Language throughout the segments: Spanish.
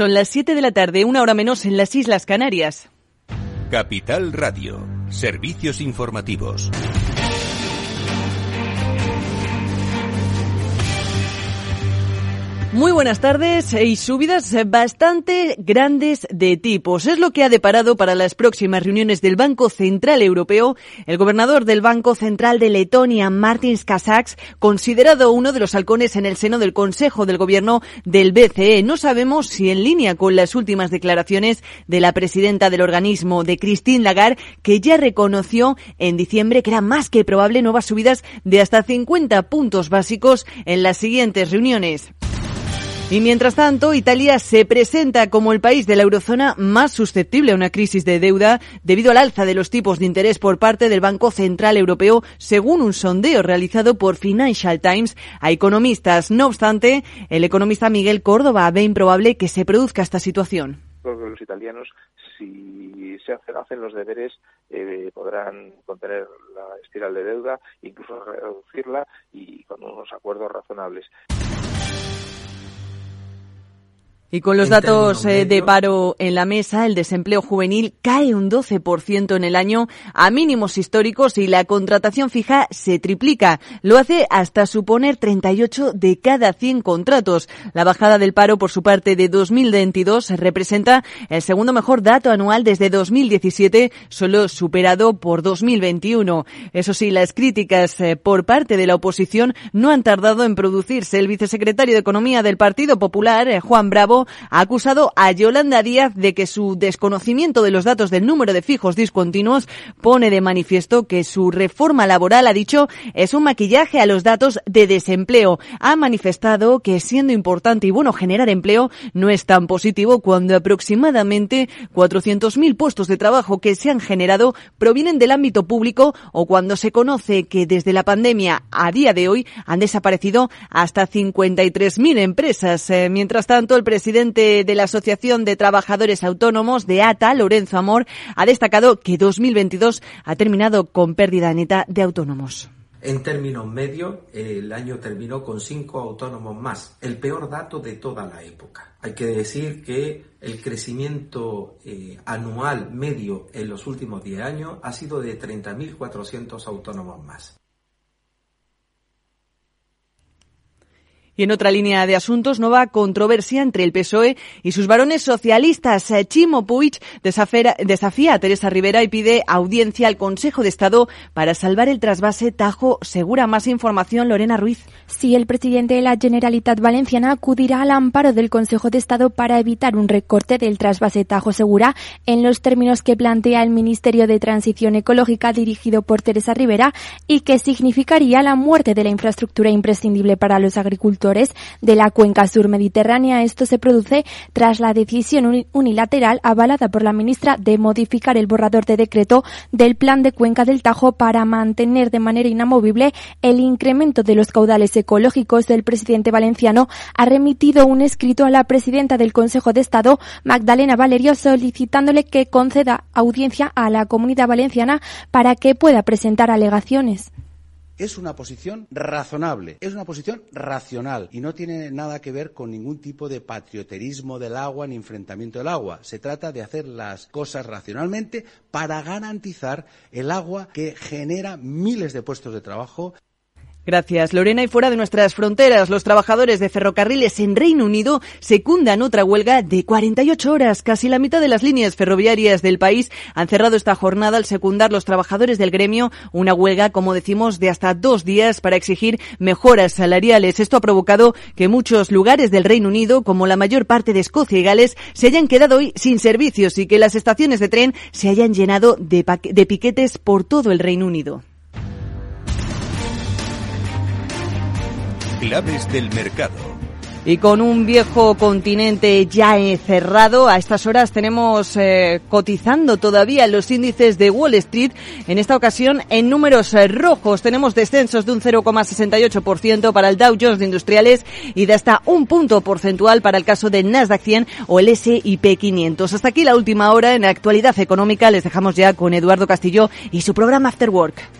Son las 7 de la tarde, una hora menos en las Islas Canarias. Capital Radio, servicios informativos. Muy buenas tardes y subidas bastante grandes de tipos. Es lo que ha deparado para las próximas reuniones del Banco Central Europeo el gobernador del Banco Central de Letonia, Martin Kasaks, considerado uno de los halcones en el seno del Consejo del Gobierno del BCE. No sabemos si en línea con las últimas declaraciones de la presidenta del organismo, de Christine Lagarde, que ya reconoció en diciembre que era más que probable nuevas subidas de hasta 50 puntos básicos en las siguientes reuniones. Y mientras tanto, Italia se presenta como el país de la eurozona más susceptible a una crisis de deuda debido al alza de los tipos de interés por parte del Banco Central Europeo, según un sondeo realizado por Financial Times a economistas. No obstante, el economista Miguel Córdoba ve improbable que se produzca esta situación. Los italianos, si se hacen los deberes, eh, podrán contener la espiral de deuda, incluso reducirla y con unos acuerdos razonables. Y con los datos eh, de paro en la mesa, el desempleo juvenil cae un 12% en el año a mínimos históricos y la contratación fija se triplica. Lo hace hasta suponer 38 de cada 100 contratos. La bajada del paro, por su parte, de 2022 representa el segundo mejor dato anual desde 2017, solo superado por 2021. Eso sí, las críticas eh, por parte de la oposición no han tardado en producirse. El vicesecretario de Economía del Partido Popular, eh, Juan Bravo, ha acusado a Yolanda Díaz de que su desconocimiento de los datos del número de fijos discontinuos pone de manifiesto que su reforma laboral, ha dicho, es un maquillaje a los datos de desempleo. Ha manifestado que siendo importante y bueno generar empleo, no es tan positivo cuando aproximadamente 400.000 puestos de trabajo que se han generado provienen del ámbito público o cuando se conoce que desde la pandemia a día de hoy han desaparecido hasta 53.000 empresas. Eh, mientras tanto, el presidente presidente de la Asociación de Trabajadores Autónomos de ATA, Lorenzo Amor, ha destacado que 2022 ha terminado con pérdida neta de autónomos. En términos medios, el año terminó con cinco autónomos más, el peor dato de toda la época. Hay que decir que el crecimiento eh, anual medio en los últimos 10 años ha sido de 30.400 autónomos más. Y en otra línea de asuntos, nueva controversia entre el PSOE y sus varones socialistas. Chimo Puig desafía a Teresa Rivera y pide audiencia al Consejo de Estado para salvar el trasvase Tajo Segura. Más información, Lorena Ruiz. Sí, el presidente de la Generalitat Valenciana acudirá al amparo del Consejo de Estado para evitar un recorte del trasvase Tajo Segura en los términos que plantea el Ministerio de Transición Ecológica dirigido por Teresa Rivera y que significaría la muerte de la infraestructura imprescindible para los agricultores de la cuenca sur mediterránea. Esto se produce tras la decisión unilateral avalada por la ministra de modificar el borrador de decreto del plan de cuenca del Tajo para mantener de manera inamovible el incremento de los caudales ecológicos. El presidente valenciano ha remitido un escrito a la presidenta del Consejo de Estado, Magdalena Valerio, solicitándole que conceda audiencia a la comunidad valenciana para que pueda presentar alegaciones es una posición razonable, es una posición racional y no tiene nada que ver con ningún tipo de patrioterismo del agua ni enfrentamiento del agua. Se trata de hacer las cosas racionalmente para garantizar el agua que genera miles de puestos de trabajo Gracias, Lorena. Y fuera de nuestras fronteras, los trabajadores de ferrocarriles en Reino Unido secundan otra huelga de 48 horas. Casi la mitad de las líneas ferroviarias del país han cerrado esta jornada al secundar los trabajadores del gremio una huelga, como decimos, de hasta dos días para exigir mejoras salariales. Esto ha provocado que muchos lugares del Reino Unido, como la mayor parte de Escocia y Gales, se hayan quedado hoy sin servicios y que las estaciones de tren se hayan llenado de, de piquetes por todo el Reino Unido. Claves del mercado. Y con un viejo continente ya cerrado, a estas horas tenemos eh, cotizando todavía los índices de Wall Street, en esta ocasión en números eh, rojos. Tenemos descensos de un 0,68% para el Dow Jones de Industriales y de hasta un punto porcentual para el caso del Nasdaq 100 o el S&P 500. Hasta aquí la última hora en actualidad económica. Les dejamos ya con Eduardo Castillo y su programa After Work.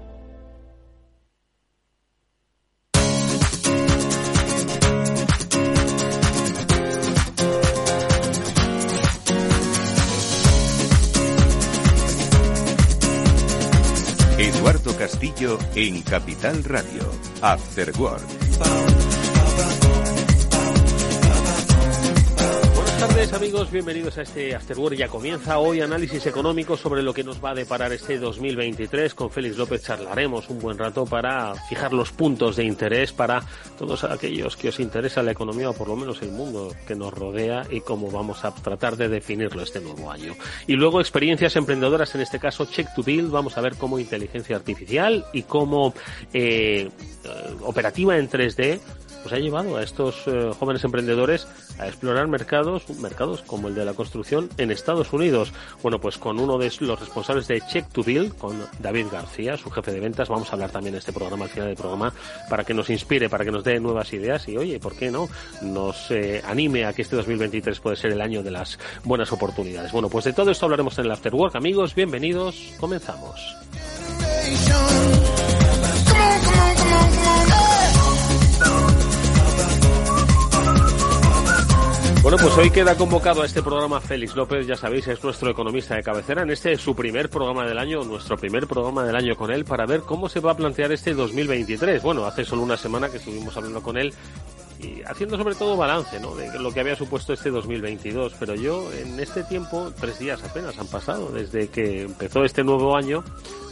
Castillo en Capital Radio. After. Amigos, bienvenidos a este Afterwork. Ya comienza hoy análisis económico sobre lo que nos va a deparar este 2023. Con Félix López charlaremos un buen rato para fijar los puntos de interés para todos aquellos que os interesa la economía o por lo menos el mundo que nos rodea y cómo vamos a tratar de definirlo este nuevo año. Y luego experiencias emprendedoras, en este caso Check to Build. Vamos a ver cómo inteligencia artificial y cómo eh, operativa en 3D pues ha llevado a estos eh, jóvenes emprendedores a explorar mercados, mercados como el de la construcción en Estados Unidos. Bueno, pues con uno de los responsables de Check to Build, con David García, su jefe de ventas, vamos a hablar también de este programa al final del programa para que nos inspire, para que nos dé nuevas ideas y oye, ¿por qué no? Nos eh, anime a que este 2023 puede ser el año de las buenas oportunidades. Bueno, pues de todo esto hablaremos en el Afterwork. Amigos, bienvenidos. Comenzamos. Bueno, pues hoy queda convocado a este programa Félix López, ya sabéis, es nuestro economista de cabecera. En este es su primer programa del año, nuestro primer programa del año con él, para ver cómo se va a plantear este 2023. Bueno, hace solo una semana que estuvimos hablando con él y haciendo sobre todo balance ¿no? de lo que había supuesto este 2022. Pero yo en este tiempo, tres días apenas han pasado desde que empezó este nuevo año,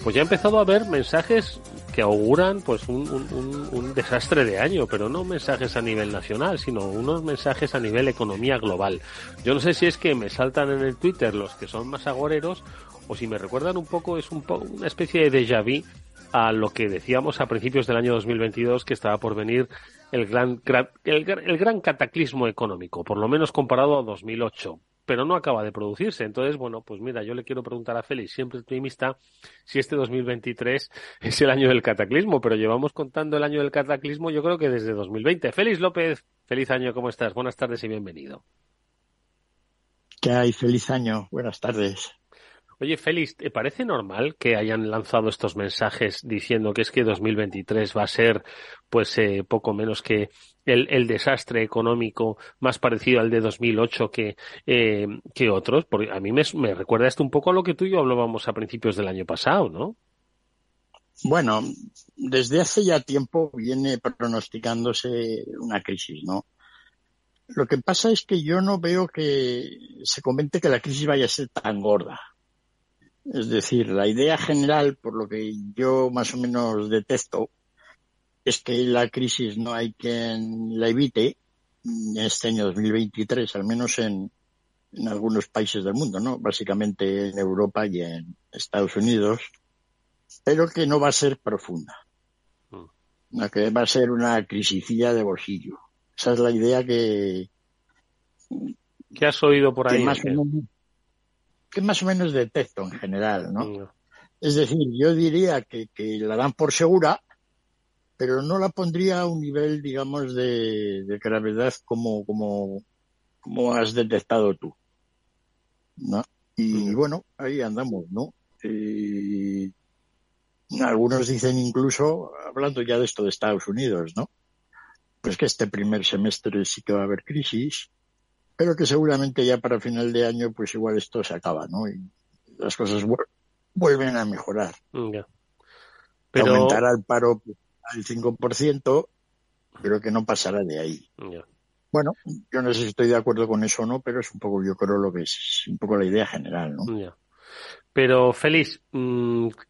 pues ya he empezado a ver mensajes que auguran pues un, un, un, desastre de año, pero no mensajes a nivel nacional, sino unos mensajes a nivel economía global. Yo no sé si es que me saltan en el Twitter los que son más agoreros o si me recuerdan un poco, es un poco una especie de déjà vu a lo que decíamos a principios del año 2022 que estaba por venir el gran, el, el gran cataclismo económico, por lo menos comparado a 2008 pero no acaba de producirse. Entonces, bueno, pues mira, yo le quiero preguntar a Félix, siempre optimista, si este 2023 es el año del cataclismo, pero llevamos contando el año del cataclismo yo creo que desde 2020. Félix López, feliz año, ¿cómo estás? Buenas tardes y bienvenido. ¿Qué hay? Feliz año, buenas tardes. Oye, Félix, ¿te parece normal que hayan lanzado estos mensajes diciendo que es que 2023 va a ser, pues, eh, poco menos que el, desastre económico más parecido al de 2008 que, eh, que otros? Porque a mí me, me recuerda esto un poco a lo que tú y yo hablábamos a principios del año pasado, ¿no? Bueno, desde hace ya tiempo viene pronosticándose una crisis, ¿no? Lo que pasa es que yo no veo que se comente que la crisis vaya a ser tan gorda. Es decir, la idea general, por lo que yo más o menos detesto, es que la crisis no hay quien la evite en este año 2023, al menos en, en algunos países del mundo, ¿no? Básicamente en Europa y en Estados Unidos, pero que no va a ser profunda. No, que va a ser una crisicilla de bolsillo. Esa es la idea que... ¿Qué has oído por ahí? Que más, o menos, que más o menos detecto en general, ¿no? no. Es decir, yo diría que, que, la dan por segura, pero no la pondría a un nivel, digamos, de, de gravedad como, como, como has detectado tú. ¿no? Y bueno, ahí andamos, ¿no? Y algunos dicen incluso, hablando ya de esto de Estados Unidos, ¿no? Pues que este primer semestre sí que va a haber crisis, pero que seguramente ya para final de año pues igual esto se acaba, ¿no? Y las cosas vuelven a mejorar. Yeah. Pero... Aumentará el paro al 5%, pero que no pasará de ahí. Yeah. Bueno, yo no sé si estoy de acuerdo con eso o no, pero es un poco, yo creo, lo que es un poco la idea general, ¿no? Yeah. Pero, Félix,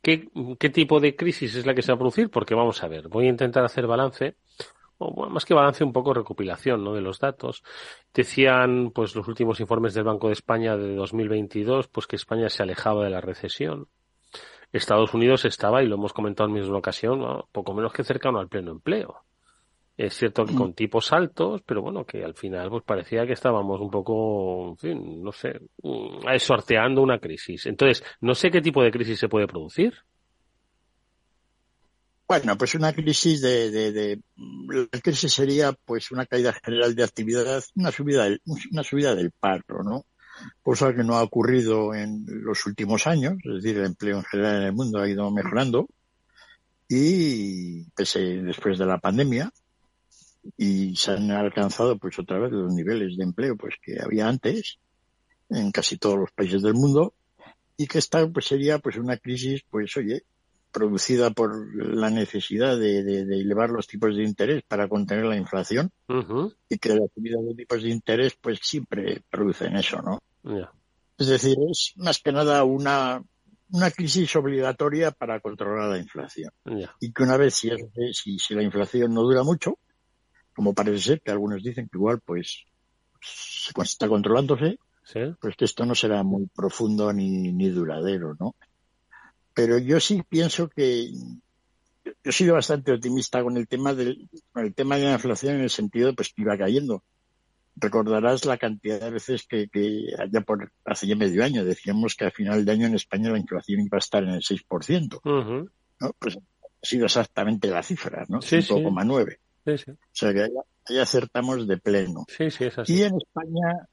¿qué, ¿qué tipo de crisis es la que se va a producir? Porque vamos a ver, voy a intentar hacer balance o más que balance, un poco recopilación ¿no? de los datos. Decían pues los últimos informes del Banco de España de 2022 pues que España se alejaba de la recesión. Estados Unidos estaba, y lo hemos comentado en misma ocasión, poco menos que cercano al pleno empleo. Es cierto que con tipos altos, pero bueno, que al final pues parecía que estábamos un poco, en fin, no sé, mm, sorteando una crisis. Entonces, no sé qué tipo de crisis se puede producir. Bueno, pues una crisis de, de, de, la crisis sería pues una caída general de actividad, una subida del, una subida del paro, ¿no? Cosa que no ha ocurrido en los últimos años, es decir, el empleo en general en el mundo ha ido mejorando y pese después de la pandemia y se han alcanzado pues otra vez los niveles de empleo pues que había antes en casi todos los países del mundo y que esta pues sería pues una crisis pues oye producida por la necesidad de, elevar los tipos de interés para contener la inflación y que la subida de tipos de interés pues siempre producen eso, ¿no? Es decir, es más que nada una, una crisis obligatoria para controlar la inflación. Y que una vez, si, si, si, la inflación no dura mucho, como parece ser que algunos dicen que igual pues se está controlándose, pues que esto no será muy profundo ni, ni duradero, ¿no? Pero yo sí pienso que yo he sido bastante optimista con el tema del el tema de la inflación en el sentido pues que iba cayendo. Recordarás la cantidad de veces que, que allá por hace ya medio año decíamos que a final de año en España la inflación iba a estar en el 6%. ¿no? Pues ha sido exactamente la cifra, ¿no? 5,9. O sea que ahí, acertamos de pleno. Y en España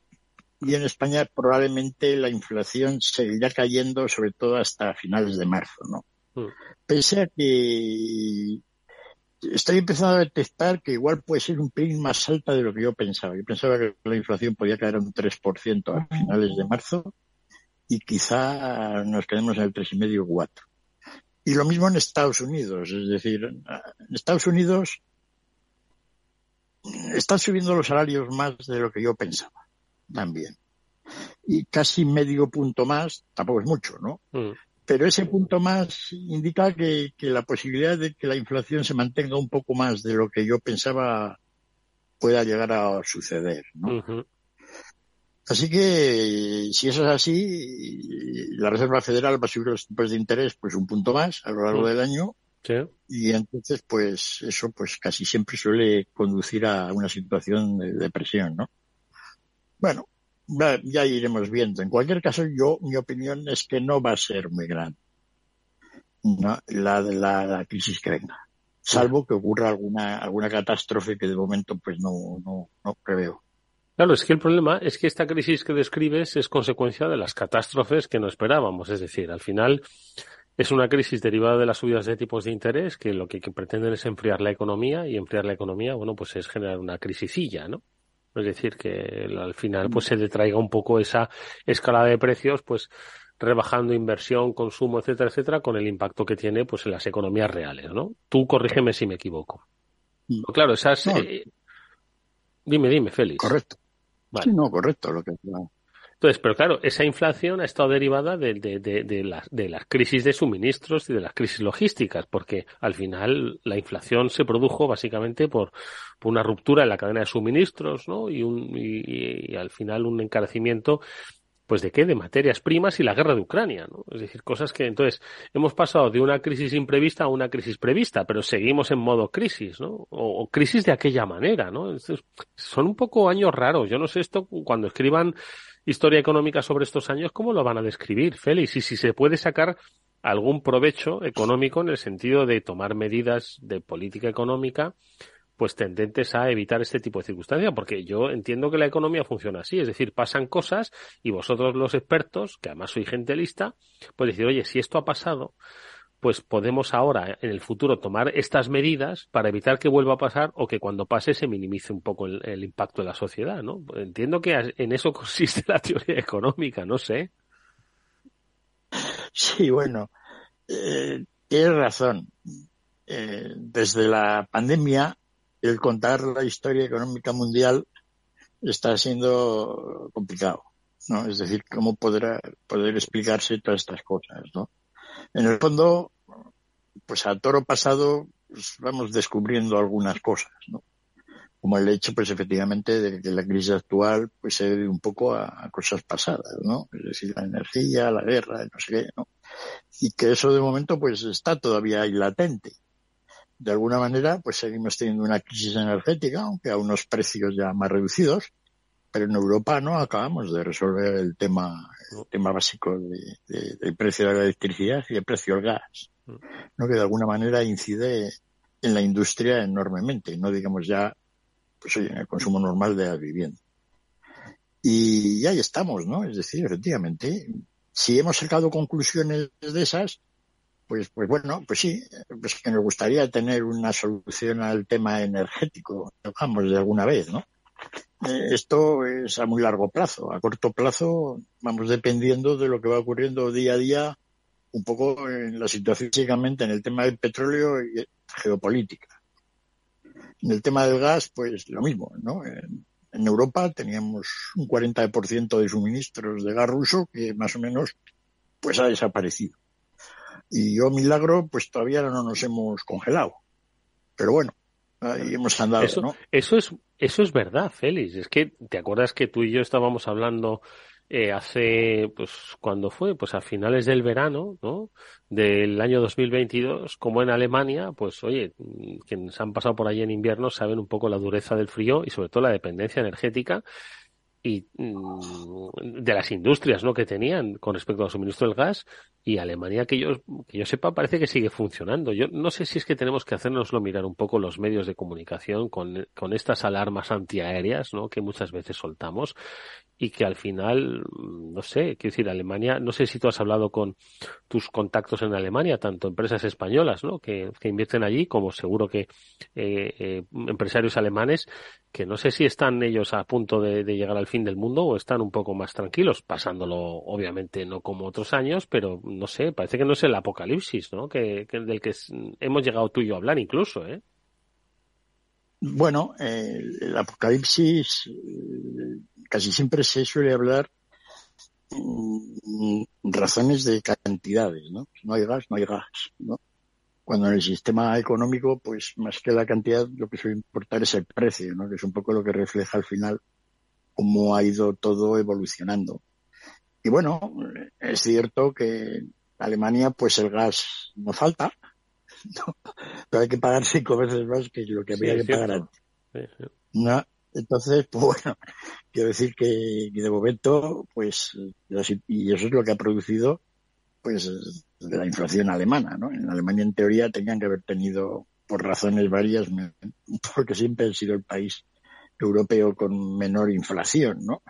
y en España probablemente la inflación seguirá cayendo sobre todo hasta finales de marzo, ¿no? Mm. Pese a que estoy empezando a detectar que igual puede ser un pelín más alta de lo que yo pensaba. Yo pensaba que la inflación podía caer a un 3% a finales de marzo y quizá nos quedemos en el 3,5 o 4. Y lo mismo en Estados Unidos, es decir, en Estados Unidos están subiendo los salarios más de lo que yo pensaba también. Y casi medio punto más, tampoco es mucho, ¿no? Mm. Pero ese punto más indica que, la posibilidad de que la inflación se mantenga un poco más de lo que yo pensaba pueda llegar a suceder, ¿no? Así que, si eso es así, la Reserva Federal va a subir los tipos de interés pues un punto más a lo largo mm. del año. Y entonces, pues, eso pues casi siempre suele conducir a una situación de depresión, ¿no? Bueno, ya iremos viendo. En cualquier caso, yo, mi opinión es que no va a ser muy grande la, la, la crisis que venga. Salvo que ocurra alguna, alguna catástrofe que de momento pues no, no, no preveo. Claro, es que el problema es que esta crisis que describes es consecuencia de las catástrofes que no esperábamos. Es decir, al final es una crisis derivada de las subidas de tipos de interés que lo que, que pretenden es enfriar la economía y enfriar la economía, bueno, pues es generar una crisisilla, ¿no? Es decir, que al final pues se detraiga un poco esa escala de precios, pues rebajando inversión, consumo, etcétera, etcétera, con el impacto que tiene pues en las economías reales, ¿no? Tú corrígeme si me equivoco. Mm. Claro, esas... Eh, dime, dime, Félix. Correcto. Sí, no, correcto. Lo que, entonces, pero claro, esa inflación ha estado derivada de, de, de, de, las, de las crisis de suministros y de las crisis logísticas, porque al final la inflación se produjo básicamente por, por una ruptura en la cadena de suministros, ¿no? Y, un, y, al final un encarecimiento pues de qué? De materias primas y la guerra de Ucrania, ¿no? Es decir, cosas que entonces hemos pasado de una crisis imprevista a una crisis prevista, pero seguimos en modo crisis, ¿no? O, o crisis de aquella manera, ¿no? Entonces, son un poco años raros. Yo no sé esto cuando escriban historia económica sobre estos años, ¿cómo lo van a describir, Félix? Y si se puede sacar algún provecho económico en el sentido de tomar medidas de política económica pues tendentes a evitar este tipo de circunstancias, porque yo entiendo que la economía funciona así, es decir, pasan cosas y vosotros los expertos, que además soy gente lista, pues decir, oye, si esto ha pasado, pues podemos ahora en el futuro tomar estas medidas para evitar que vuelva a pasar o que cuando pase se minimice un poco el, impacto de la sociedad, ¿no? Entiendo que en eso consiste la teoría económica, no sé. Sí, bueno, eh, tienes razón. Eh, desde la pandemia, el contar la historia económica mundial está siendo complicado, ¿no? Es decir, cómo podrá poder explicarse todas estas cosas, ¿no? En el fondo, pues a toro pasado pues, vamos descubriendo algunas cosas, ¿no? como el hecho, pues efectivamente, de que la crisis actual pues se debe un poco a, cosas pasadas, ¿no? Es decir, la energía, la guerra, no sé qué, ¿no? Y que eso de momento pues está todavía ahí latente. De alguna manera, pues seguimos teniendo una crisis energética, aunque a unos precios ya más reducidos, pero en Europa no acabamos de resolver el tema, el tema básico de, del precio de la electricidad y el precio del gas, ¿no? Que de alguna manera incide en la industria enormemente, no digamos ya pues en el consumo normal de la vivienda. Y ahí estamos, ¿no? Es decir, efectivamente, si hemos sacado conclusiones de esas, pues, pues bueno, pues sí, pues que nos gustaría tener una solución al tema energético, vamos, de alguna vez, ¿no? Eh, esto es a muy largo plazo. A corto plazo vamos dependiendo de lo que va ocurriendo día a día, un poco en la situación, básicamente en el tema del petróleo y geopolítica. En el tema del gas, pues lo mismo, ¿no? En, Europa teníamos un 40% de suministros de gas ruso que más o menos pues ha desaparecido. Y yo, milagro, pues todavía no nos hemos congelado. Pero bueno, ahí hemos andado, eso, ¿no? Eso es, eso es verdad, Félix. Es que, ¿te acuerdas que tú y yo estábamos hablando eh, hace, pues, cuando fue? Pues a finales del verano, ¿no? Del año 2022, como en Alemania, pues, oye, quienes han pasado por allí en invierno saben un poco la dureza del frío y sobre todo la dependencia energética y mm, de las industrias ¿no? que tenían con respecto al suministro del gas y Alemania que yo, que yo sepa parece que sigue funcionando. Yo no sé si es que tenemos que hacernoslo mirar un poco los medios de comunicación con, con estas alarmas antiaéreas ¿no? que muchas veces soltamos y que al final, mm, no sé, quiero decir, Alemania, no sé si tú has hablado con tus contactos en Alemania, tanto empresas españolas, ¿no? Que, que invierten allí, como seguro que eh, eh, empresarios alemanes, que no sé si están ellos a punto de, llegar al fin del mundo o están un poco más tranquilos, pasándolo, obviamente, no como otros años, pero no sé, parece que no es el apocalipsis, ¿no? Que, del que hemos llegado tú y yo a hablar incluso, ¿eh? Bueno, eh, el apocalipsis eh, casi siempre se suele hablar mm, razones de cantidades, ¿no? no hay gas, no hay gas, ¿no? Cuando en el sistema económico, pues más que la cantidad, lo que suele importar es el precio, ¿no? Que es un poco lo que refleja al final cómo ha ido todo evolucionando. Y bueno, es cierto que en Alemania, pues el gas no falta, pero hay que pagar cinco veces más que lo que había que pagar antes. No, entonces, pues bueno, quiero decir que, de momento, pues, y eso es lo que ha producido, pues, la inflación alemana, ¿no? En Alemania, en teoría, tenían que haber tenido, por razones varias, porque siempre ha sido el país europeo con menor inflación, ¿no?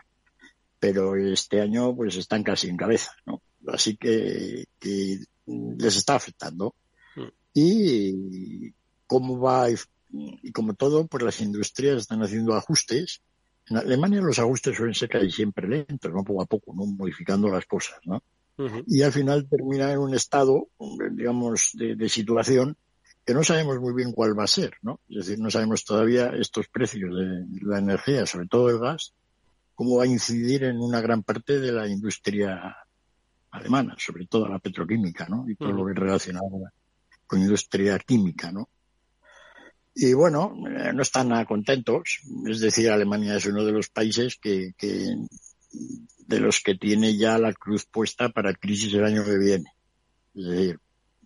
Pero este año, pues, están casi en cabeza, ¿no? Así que, que les está afectando y cómo va y como todo, pues las industrias están haciendo ajustes. En Alemania los ajustes suelen ser casi siempre lentos, ¿no? Poco a poco, ¿no? Modificando las cosas, ¿no? Y al final termina en un estado, digamos, de, situación que no sabemos muy bien cuál va a ser, ¿no? Es decir, no sabemos todavía estos precios de la energía, sobre todo el gas, cómo va a incidir en una gran parte de la industria alemana, sobre todo la petroquímica, ¿no? Y todo lo que es relacionado con industria química, ¿no? Y bueno, eh, no están nada contentos. Es decir, Alemania es uno de los países que, que de los que tiene ya la cruz puesta para crisis el año que viene. Es decir,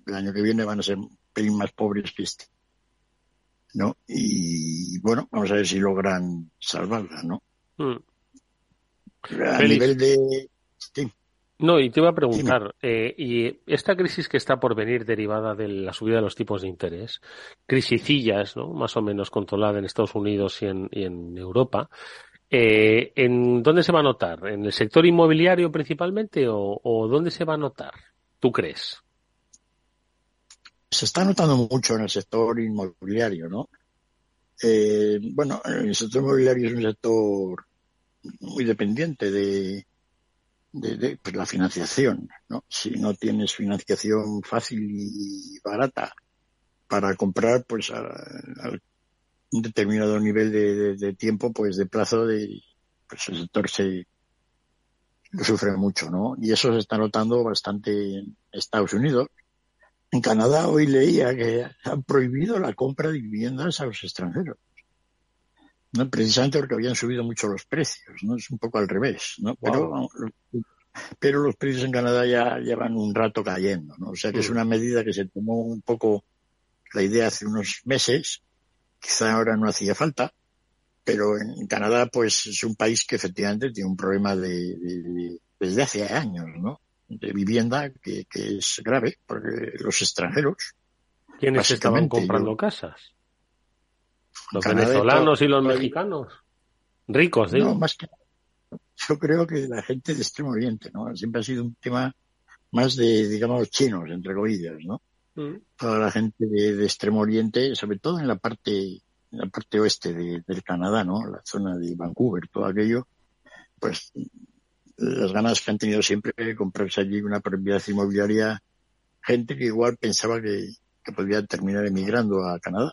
el año que viene van a ser un pelín más pobres que este. ¿No? Y bueno, vamos a ver si logran salvarla, ¿no? Hmm. A nivel de... No, y te iba a preguntar, eh, y esta crisis que está por venir derivada de la subida de los tipos de interés, crisicillas, ¿no? Más o menos controlada en Estados Unidos y en, en Europa, eh, ¿en dónde se va a notar? ¿En el sector inmobiliario principalmente o, dónde se va a notar? ¿Tú crees? Se está notando mucho en el sector inmobiliario, ¿no? Eh, bueno, el sector inmobiliario es un sector muy dependiente de, pues la financiación, ¿no? Si no tienes financiación fácil y barata para comprar, pues a, un determinado nivel de, tiempo, pues de plazo, de, pues el sector se sufre mucho, ¿no? Y eso se está notando bastante en Estados Unidos. En Canadá hoy leía que han prohibido la compra de viviendas a los extranjeros. ¿no? precisamente porque habían subido mucho los precios, ¿no? Es un poco al revés, ¿no? Pero, pero los precios en Canadá ya llevan un rato cayendo, ¿no? O sea que es mm. una medida que se tomó un poco la idea hace unos meses, quizá ahora no hacía falta, pero en Canadá pues es un país que efectivamente tiene un problema de, desde hace años, ¿no? De vivienda que, es grave porque los extranjeros. ¿Quiénes estaban comprando casas? Los venezolanos y los mexicanos. Ricos, digo. No, más que yo creo que la gente de Extremo Oriente, ¿no? Siempre ha sido un tema más de, digamos, chinos, entre comillas, ¿no? Mm. Toda la gente de, Extremo Oriente, sobre todo en la parte, en la parte oeste del Canadá, ¿no? La zona de Vancouver, todo aquello, pues las ganas que han tenido siempre de comprarse allí una propiedad inmobiliaria, gente que igual pensaba que, que podía terminar emigrando a Canadá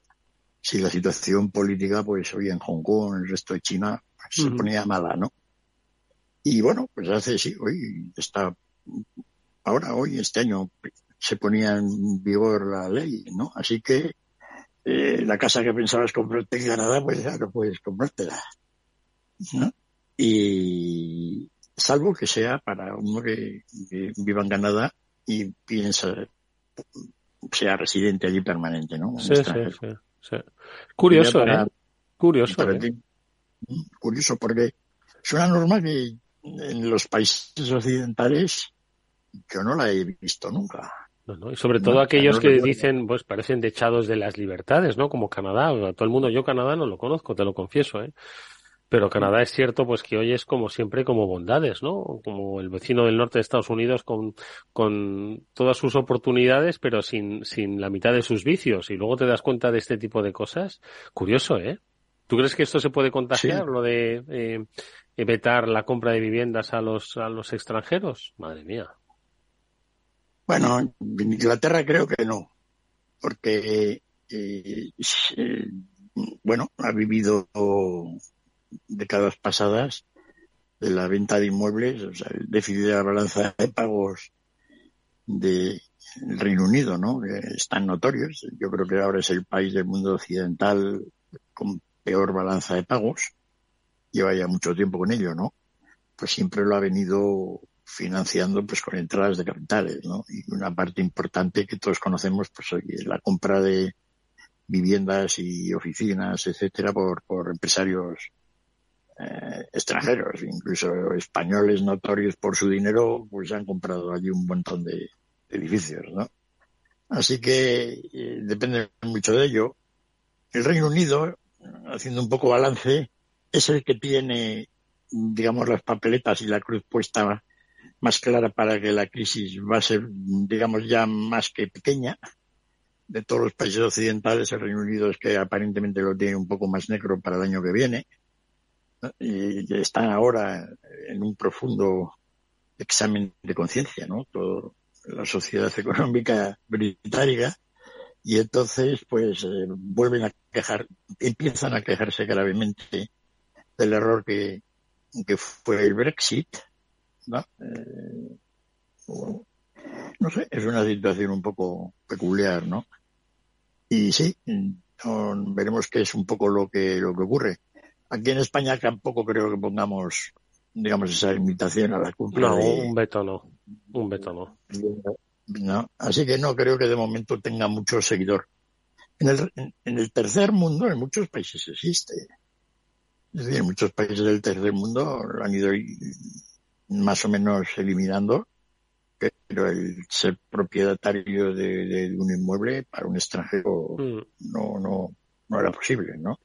si la situación política, pues hoy en Hong Kong, el resto de China, pues, se ponía mala, ¿no? Y bueno, pues hace, sí, hoy está, ahora, hoy, este año, se ponía en vigor la ley, ¿no? Así que eh, la casa que pensabas comprarte en Canadá, pues ya no puedes comprártela, ¿no? Y salvo que sea para uno que, viva en Canadá y piensa, sea residente allí permanente, ¿no? sí, sí, sí. Curioso, ¿eh? Curioso. ¿eh? Curioso, porque es una norma que en los países occidentales yo no la he visto nunca. Y sobre todo aquellos que dicen, pues parecen dechados de las libertades, ¿no? Como Canadá. todo el mundo, yo Canadá no lo conozco, te lo confieso, ¿eh? Pero Canadá es cierto, pues que hoy es como siempre como bondades, ¿no? Como el vecino del norte de Estados Unidos con, con todas sus oportunidades, pero sin, sin la mitad de sus vicios. Y luego te das cuenta de este tipo de cosas. Curioso, ¿eh? ¿Tú crees que esto se puede contagiar, lo de eh, vetar la compra de viviendas a los, a los extranjeros? Madre mía. Bueno, en Inglaterra creo que no, porque, eh, eh, bueno, ha vivido décadas pasadas de la venta de inmuebles, o sea, el déficit de la balanza de pagos del Reino Unido, ¿no? Están notorios. Yo creo que ahora es el país del mundo occidental con peor balanza de pagos. Lleva ya mucho tiempo con ello, ¿no? Pues siempre lo ha venido financiando pues con entradas de capitales, ¿no? Y una parte importante que todos conocemos, pues es la compra de viviendas y oficinas, etcétera, por, por empresarios eh, extranjeros, incluso españoles notorios por su dinero, pues han comprado allí un montón de, edificios, ¿no? Así que eh, depende mucho de ello. El Reino Unido, haciendo un poco balance, es el que tiene, digamos, las papeletas y la cruz puesta más clara para que la crisis va a ser, digamos, ya más que pequeña. De todos los países occidentales, el Reino Unido es que aparentemente lo tiene un poco más negro para el año que viene y están ahora en un profundo examen de conciencia, ¿no? Toda la sociedad económica británica y entonces pues eh, vuelven a quejar, empiezan a quejarse gravemente del error que, que fue el Brexit, ¿no? Eh, no sé, es una situación un poco peculiar, ¿no? Y sí, veremos qué es un poco lo que, lo que ocurre. Aquí en España tampoco creo que pongamos, digamos, esa invitación a la compra. No, un veto no. Un veto no. no. Así que no creo que de momento tenga mucho seguidor. En el, en, el tercer mundo, en muchos países existe. Es decir, en muchos países del tercer mundo han ido más o menos eliminando, pero el ser propietario de, un inmueble para un extranjero mm. no, no, no era posible, ¿no?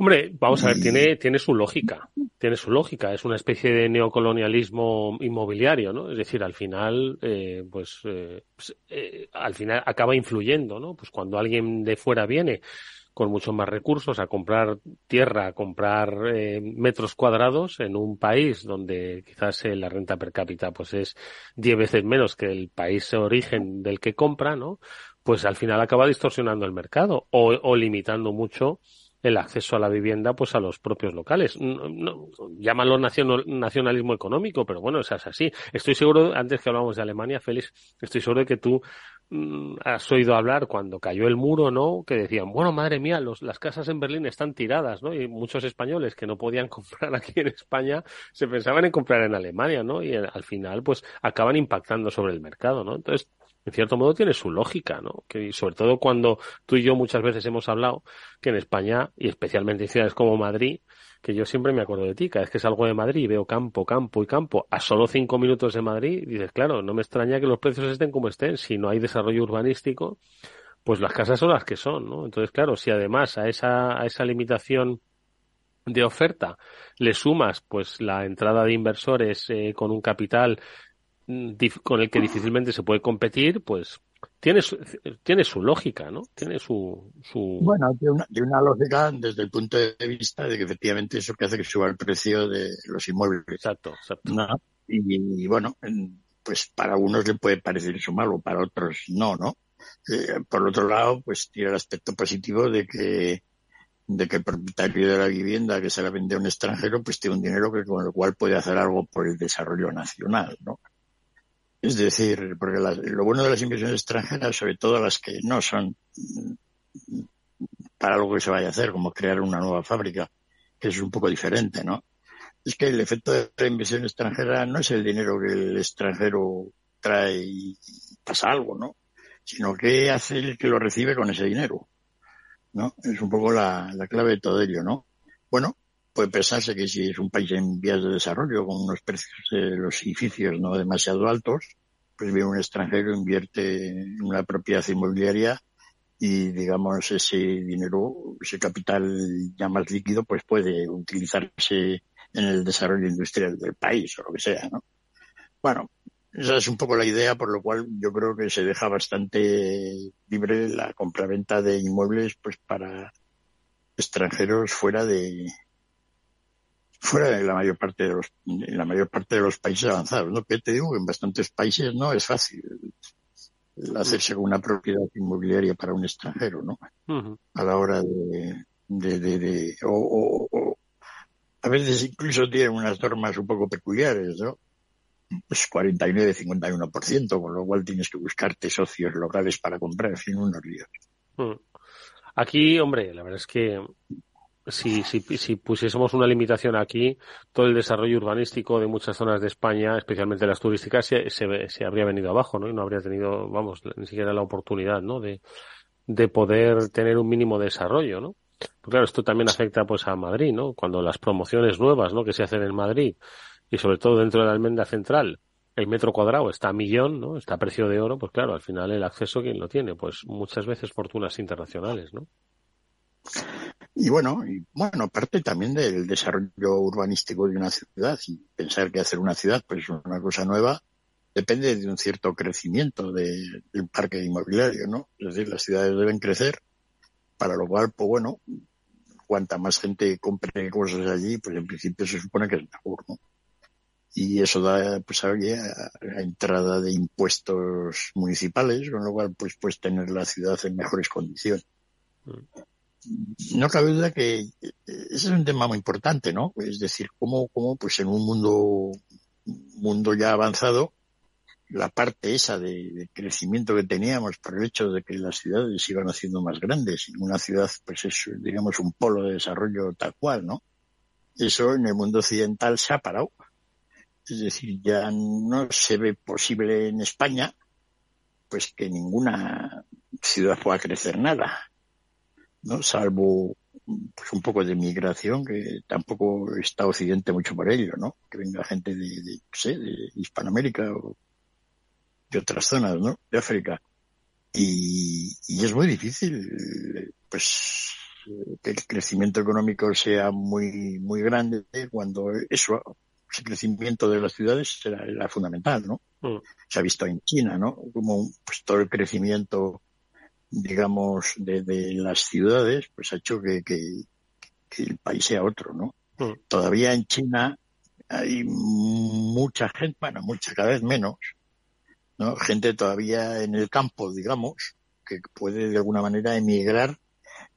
Hombre, vamos a ver, tiene, tiene su lógica, tiene su lógica, es una especie de neocolonialismo inmobiliario, ¿no? Es decir, al final, eh, pues, eh, pues eh, al final acaba influyendo, ¿no? Pues cuando alguien de fuera viene con muchos más recursos a comprar tierra, a comprar metros cuadrados en un país donde quizás la renta per cápita pues es diez veces menos que el país origen del que compra, ¿no? Pues al final acaba distorsionando el mercado o, o limitando mucho el acceso a la vivienda pues a los propios locales. No, llámalo nacionalismo económico, pero bueno, es así. Estoy seguro, antes que hablamos de Alemania, Félix, estoy seguro de que tú mm, has oído hablar cuando cayó el muro, ¿no? Que decían, bueno, madre mía, los, las casas en Berlín están tiradas, ¿no? Y muchos españoles que no podían comprar aquí en España se pensaban en comprar en Alemania, ¿no? Y al final, pues acaban impactando sobre el mercado, ¿no? Entonces, en cierto modo tiene su lógica, ¿no? Que sobre todo cuando tú y yo muchas veces hemos hablado que en España y especialmente en ciudades como Madrid, que yo siempre me acuerdo de ti, cada vez que salgo de Madrid y veo campo, campo y campo a solo cinco minutos de Madrid, dices, claro, no me extraña que los precios estén como estén, si no hay desarrollo urbanístico, pues las casas son las que son, ¿no? Entonces, claro, si además a esa, a esa limitación de oferta le sumas pues la entrada de inversores eh, con un capital con el que difícilmente se puede competir, pues tiene su, tiene su lógica, ¿no? Tiene su, su... Bueno, tiene una, una lógica desde el punto de vista de que efectivamente eso que hace que suba el precio de los inmuebles. Exacto, exacto. Y, bueno, pues para unos le puede parecer eso malo, para otros no, ¿no? Eh, por otro lado, pues tiene el aspecto positivo de que de que el propietario de la vivienda que se la vende a un extranjero pues tiene un dinero que con el cual puede hacer algo por el desarrollo nacional, ¿no? Es decir, porque lo bueno de las inversiones extranjeras, sobre todo las que no son para algo que se vaya a hacer, como crear una nueva fábrica, que es un poco diferente, ¿no? Es que el efecto de la inversión extranjera no es el dinero que el extranjero trae y pasa algo, ¿no? Sino que hace el que lo recibe con ese dinero, ¿no? Es un poco la clave de todo ello, ¿no? Bueno, puede pensarse que si es un país en vías de desarrollo, con unos precios de los edificios no demasiado altos, pues viene un extranjero, invierte en una propiedad inmobiliaria y digamos ese dinero, ese capital ya más líquido, pues puede utilizarse en el desarrollo industrial del país o lo que sea, ¿no? Bueno, esa es un poco la idea, por lo cual yo creo que se deja bastante libre la compraventa de inmuebles, pues para extranjeros fuera de, fuera de la mayor parte de los, en la mayor parte de los países avanzados, ¿no? Que te digo que en bastantes países no es fácil hacerse con una propiedad inmobiliaria para un extranjero, ¿no? A la hora de, de, de, o, o, a veces incluso tienen unas normas un poco peculiares, ¿no? Pues 49-51%, con lo cual tienes que buscarte socios locales para comprar, en fin, unos líos. Aquí, hombre, la verdad es que si, si, si pusiésemos una limitación aquí, todo el desarrollo urbanístico de muchas zonas de España, especialmente las turísticas, se, se, habría venido abajo, ¿no? Y no habría tenido, vamos, ni siquiera la oportunidad, ¿no? De, de poder tener un mínimo desarrollo, ¿no? Claro, esto también afecta pues a Madrid, ¿no? Cuando las promociones nuevas, ¿no? Que se hacen en Madrid y sobre todo dentro de la almenda central, el metro cuadrado está a millón, ¿no? Está a precio de oro, pues claro, al final el acceso, ¿quién lo tiene? Pues muchas veces fortunas internacionales, ¿no? Y bueno, y bueno, aparte también del desarrollo urbanístico de una ciudad y pensar que hacer una ciudad pues una cosa nueva depende de un cierto crecimiento del parque inmobiliario, ¿no? Es decir, las ciudades deben crecer, para lo cual, pues bueno, cuanta más gente compre cosas allí, pues en principio se supone que es mejor, ¿no? Y eso da, pues, a, a entrada de impuestos municipales, con lo cual, pues, puedes tener la ciudad en mejores condiciones. Mm no cabe duda que eh, ese es un tema muy importante, ¿no? Es decir, cómo, cómo pues en un mundo, mundo ya avanzado, la parte esa de, crecimiento que teníamos por el hecho de que las ciudades iban haciendo más grandes y una ciudad pues es digamos un polo de desarrollo tal cual, ¿no? Eso en el mundo occidental se ha parado. Es decir, ya no se ve posible en España pues que ninguna ciudad pueda crecer nada ¿no? Salvo pues, un poco de migración, que tampoco está Occidente mucho por ello, ¿no? Que venga gente de, de, sé, de Hispanoamérica o de otras zonas, ¿no? De África. Y, y es muy difícil, pues, que el crecimiento económico sea muy, muy grande cuando eso, ese crecimiento de las ciudades será, fundamental, ¿no? Mm. Se ha visto en China, ¿no? Como pues, todo el crecimiento digamos, de, las ciudades, pues ha hecho que, que, el país sea otro, ¿no? Mm. Todavía en China hay mucha gente, bueno, mucha, cada vez menos, ¿no? Gente todavía en el campo, digamos, que puede de alguna manera emigrar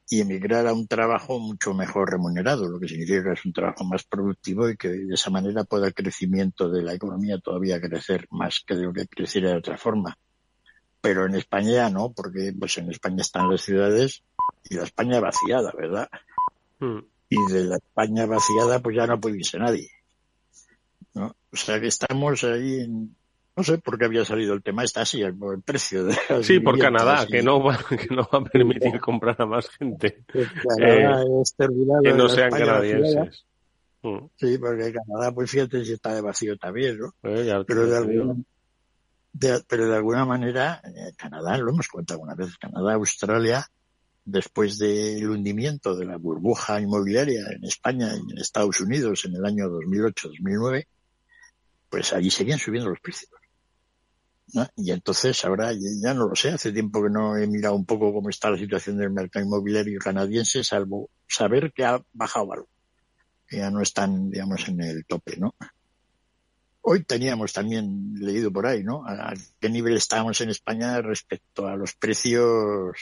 y emigrar a un trabajo mucho mejor remunerado, lo que significa que es un trabajo más productivo y que de esa manera pueda el crecimiento de la economía todavía crecer más que de lo que creciera de otra forma. Pero en España ya no, porque pues en España están las ciudades y la España vaciada, ¿verdad? Mm. Y de la España vaciada pues ya no puede irse nadie. ¿no? O sea que estamos ahí en, no sé por qué había salido el tema, está así, el, el precio de Sí, por Canadá, que no va, que no va a permitir comprar a más gente Canadá eh, es terminado que de no sean España canadienses. Mm. Sí, porque Canadá, pues fíjate si está de vacío también, ¿no? Eh, Pero de alguna, de- pero de alguna manera, eh, Canadá, lo hemos contado alguna vez, Canadá, Australia, después del hundimiento de la burbuja inmobiliaria en España y en Estados Unidos en el año 2008-2009, pues allí seguían subiendo los precios. ¿no? Y entonces ahora ya no lo sé, hace tiempo que no he mirado un poco cómo está la situación del mercado inmobiliario canadiense, salvo saber que ha bajado algo, ya no están, digamos, en el tope, ¿no? Hoy teníamos también leído por ahí, ¿no? A qué nivel estábamos en España respecto a los precios,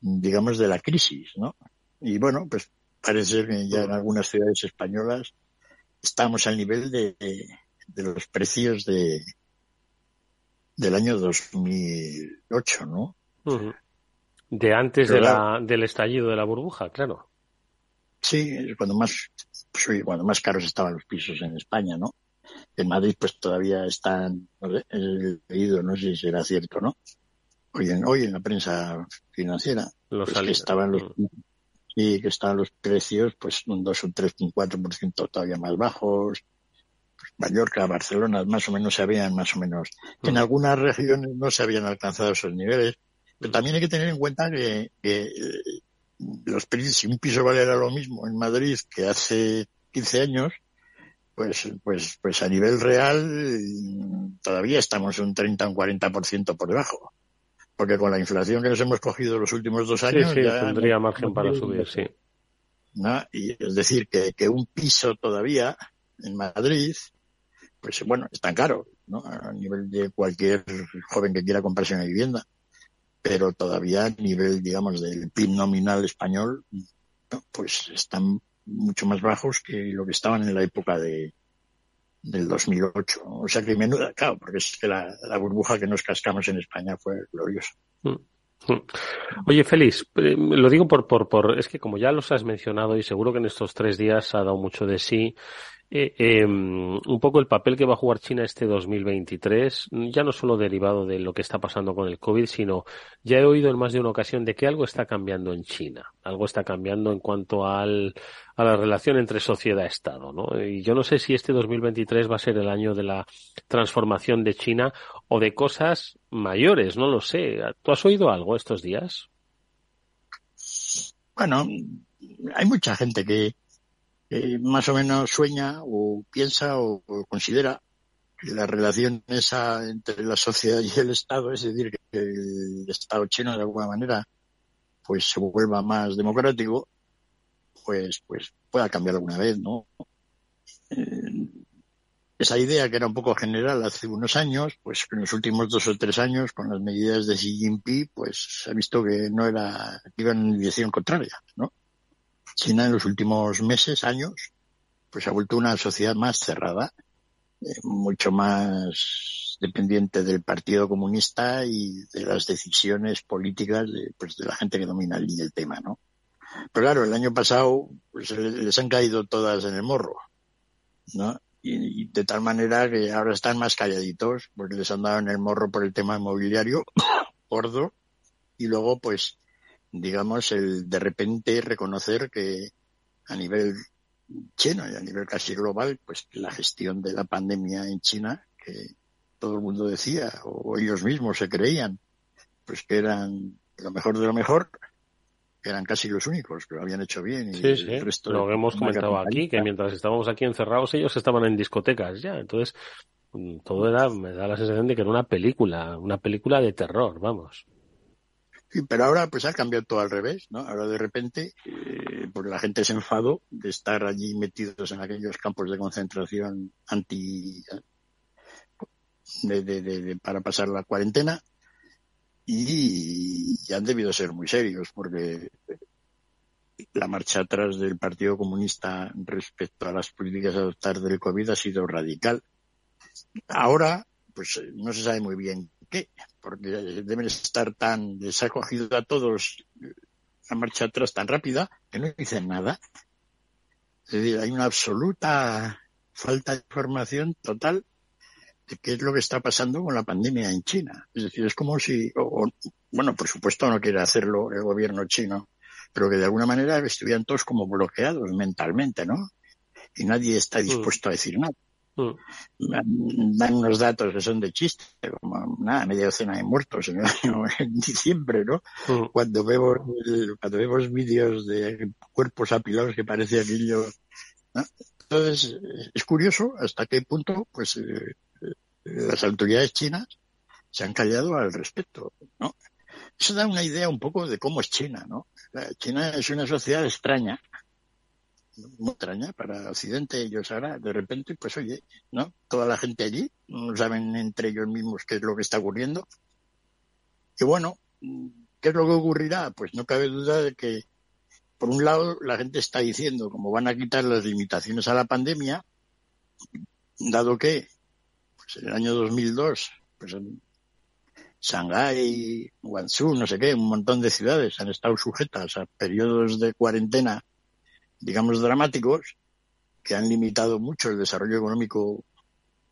digamos, de la crisis, ¿no? Y bueno, pues parece que ya en algunas ciudades españolas estamos al nivel de, de, de los precios de del año 2008, ¿no? De antes Pero de la, del estallido de la burbuja, claro. Sí, cuando más, pues, cuando más caros estaban los pisos en España, ¿no? En Madrid, pues todavía están, he leído, no sé si será cierto, ¿no? Hoy en, hoy en la prensa financiera, Los pues, que estaban los, Mm. sí, que estaban los precios, pues un 2, un 3, un 4% todavía más bajos. Pues, Mallorca, Barcelona, más o menos se habían, más o menos. En Mm. algunas regiones no se habían alcanzado esos niveles, pero también hay que tener en cuenta que, que eh, los precios, si un piso valiera lo mismo en Madrid que hace 15 años, pues, pues, pues a nivel real todavía estamos un 30 o un 40% por debajo. Porque con la inflación que nos hemos cogido los últimos dos Sí, años, sí, ya tendría no- margen no para subir, sí. ¿no? Y es decir, que, que un piso todavía en Madrid, pues bueno, es tan caro, ¿no? A nivel de cualquier joven que quiera comprarse una vivienda. Pero todavía a nivel, digamos, del PIB nominal español, pues están mucho más bajos que lo que estaban en la época de del 2008. O sea que menuda, claro, porque es que la, burbuja que nos cascamos en España fue gloriosa. Mm. Oye, Félix, eh, lo digo por, por, por, es que como ya los has mencionado y seguro que en estos tres días ha dado mucho de sí, eh, eh, un poco el papel que va a jugar China este 2023, ya no solo derivado de lo que está pasando con el COVID, sino ya he oído en más de una ocasión de que algo está cambiando en China, algo está cambiando en cuanto al, a la relación entre sociedad-estado, ¿no? Y yo no sé si este 2023 va a ser el año de la transformación de China o de cosas mayores, no lo sé. ¿Tú has oído algo estos días? Bueno, hay mucha gente que, más o menos sueña o piensa o, o considera que la relación esa entre la sociedad y el Estado, es decir, que el Estado chino de alguna manera pues se vuelva más democrático, pues pues pueda cambiar alguna vez, ¿no? Eh, esa idea que era un poco general hace unos años, pues en los últimos dos o tres años, con las medidas de Xi Jinping, pues se ha visto que no era, que iban en dirección contraria, ¿no? China en los últimos meses, años, pues ha vuelto una sociedad más cerrada, eh, mucho más dependiente del Partido Comunista y de las decisiones políticas de, pues, la gente que domina el tema, ¿no? Pero claro, el año pasado pues, les han caído todas en el morro, ¿no? Y, de tal manera que ahora están más calladitos porque les han dado en el morro por el tema inmobiliario gordo y luego pues digamos el de repente reconocer que a nivel chino y a nivel casi global pues la gestión de la pandemia en China que todo el mundo decía o ellos mismos se creían pues que eran lo mejor de lo mejor eran casi los únicos que lo habían hecho bien y sí, sí. el resto lo de hemos comentado aquí que mientras estábamos aquí encerrados ellos estaban en discotecas ya entonces todo era me da la sensación de que era una película una película de terror vamos Sí, pero ahora pues ha cambiado todo al revés, ¿no? Ahora de repente, eh, porque la gente se enfadó de estar allí metidos en aquellos campos de concentración anti de, de, de, para pasar la cuarentena y, han debido ser muy serios porque la marcha atrás del Partido Comunista respecto a las políticas a adoptar del COVID ha sido radical. Ahora, pues no se sabe muy bien qué, porque deben estar tan, desacogidos a todos la marcha atrás tan rápida que no dicen nada. Es decir, hay una absoluta falta de información total de qué es lo que está pasando con la pandemia en China. Es decir, es como si, bueno, por supuesto no quiere hacerlo el gobierno chino, pero que de alguna manera estuvieran todos como bloqueados mentalmente, ¿no? Y nadie está mm. dispuesto a decir nada. Mm. Dan unos datos que son de chiste, como nada, media docena de muertos en, el año, en diciembre, ¿no? Mm. Cuando vemos cuando vemos vídeos de cuerpos apilados que parece aquello, ¿no? Entonces, es curioso hasta qué punto, pues, eh, las autoridades chinas se han callado al respecto, ¿no? Eso da una idea un poco de cómo es China, ¿no? China es una sociedad extraña, muy extraña para Occidente. Ellos ahora, de repente, pues oye, ¿no? Toda la gente allí no saben entre ellos mismos qué es lo que está ocurriendo. Y bueno, ¿qué es lo que ocurrirá? Pues no cabe duda de que, por un lado, la gente está diciendo, como van a quitar las limitaciones a la pandemia, dado que, en el año 2002, pues Shanghái, Guangzhou, no sé qué, un montón de ciudades han estado sujetas a periodos de cuarentena, digamos, dramáticos, que han limitado mucho el desarrollo económico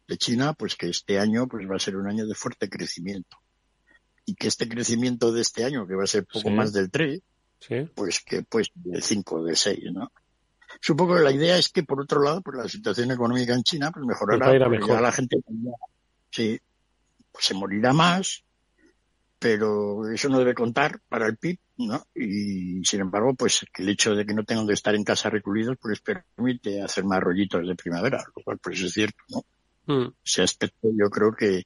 de China, pues que este año pues va a ser un año de fuerte crecimiento. Y que este crecimiento de este año, que va a ser poco más del 3, pues que pues de 5, de 6, ¿no? Supongo que la idea es que, por otro lado, pues la situación económica en China pues mejorará, pues mejor. la gente sí, pues se morirá más, pero eso no debe contar para el PIB, ¿no? Y sin embargo, pues el hecho de que no tengan que estar en casa recluidos, pues permite hacer más rollitos de primavera, lo cual pues es cierto, ¿no? Mm. Ese aspecto yo creo que,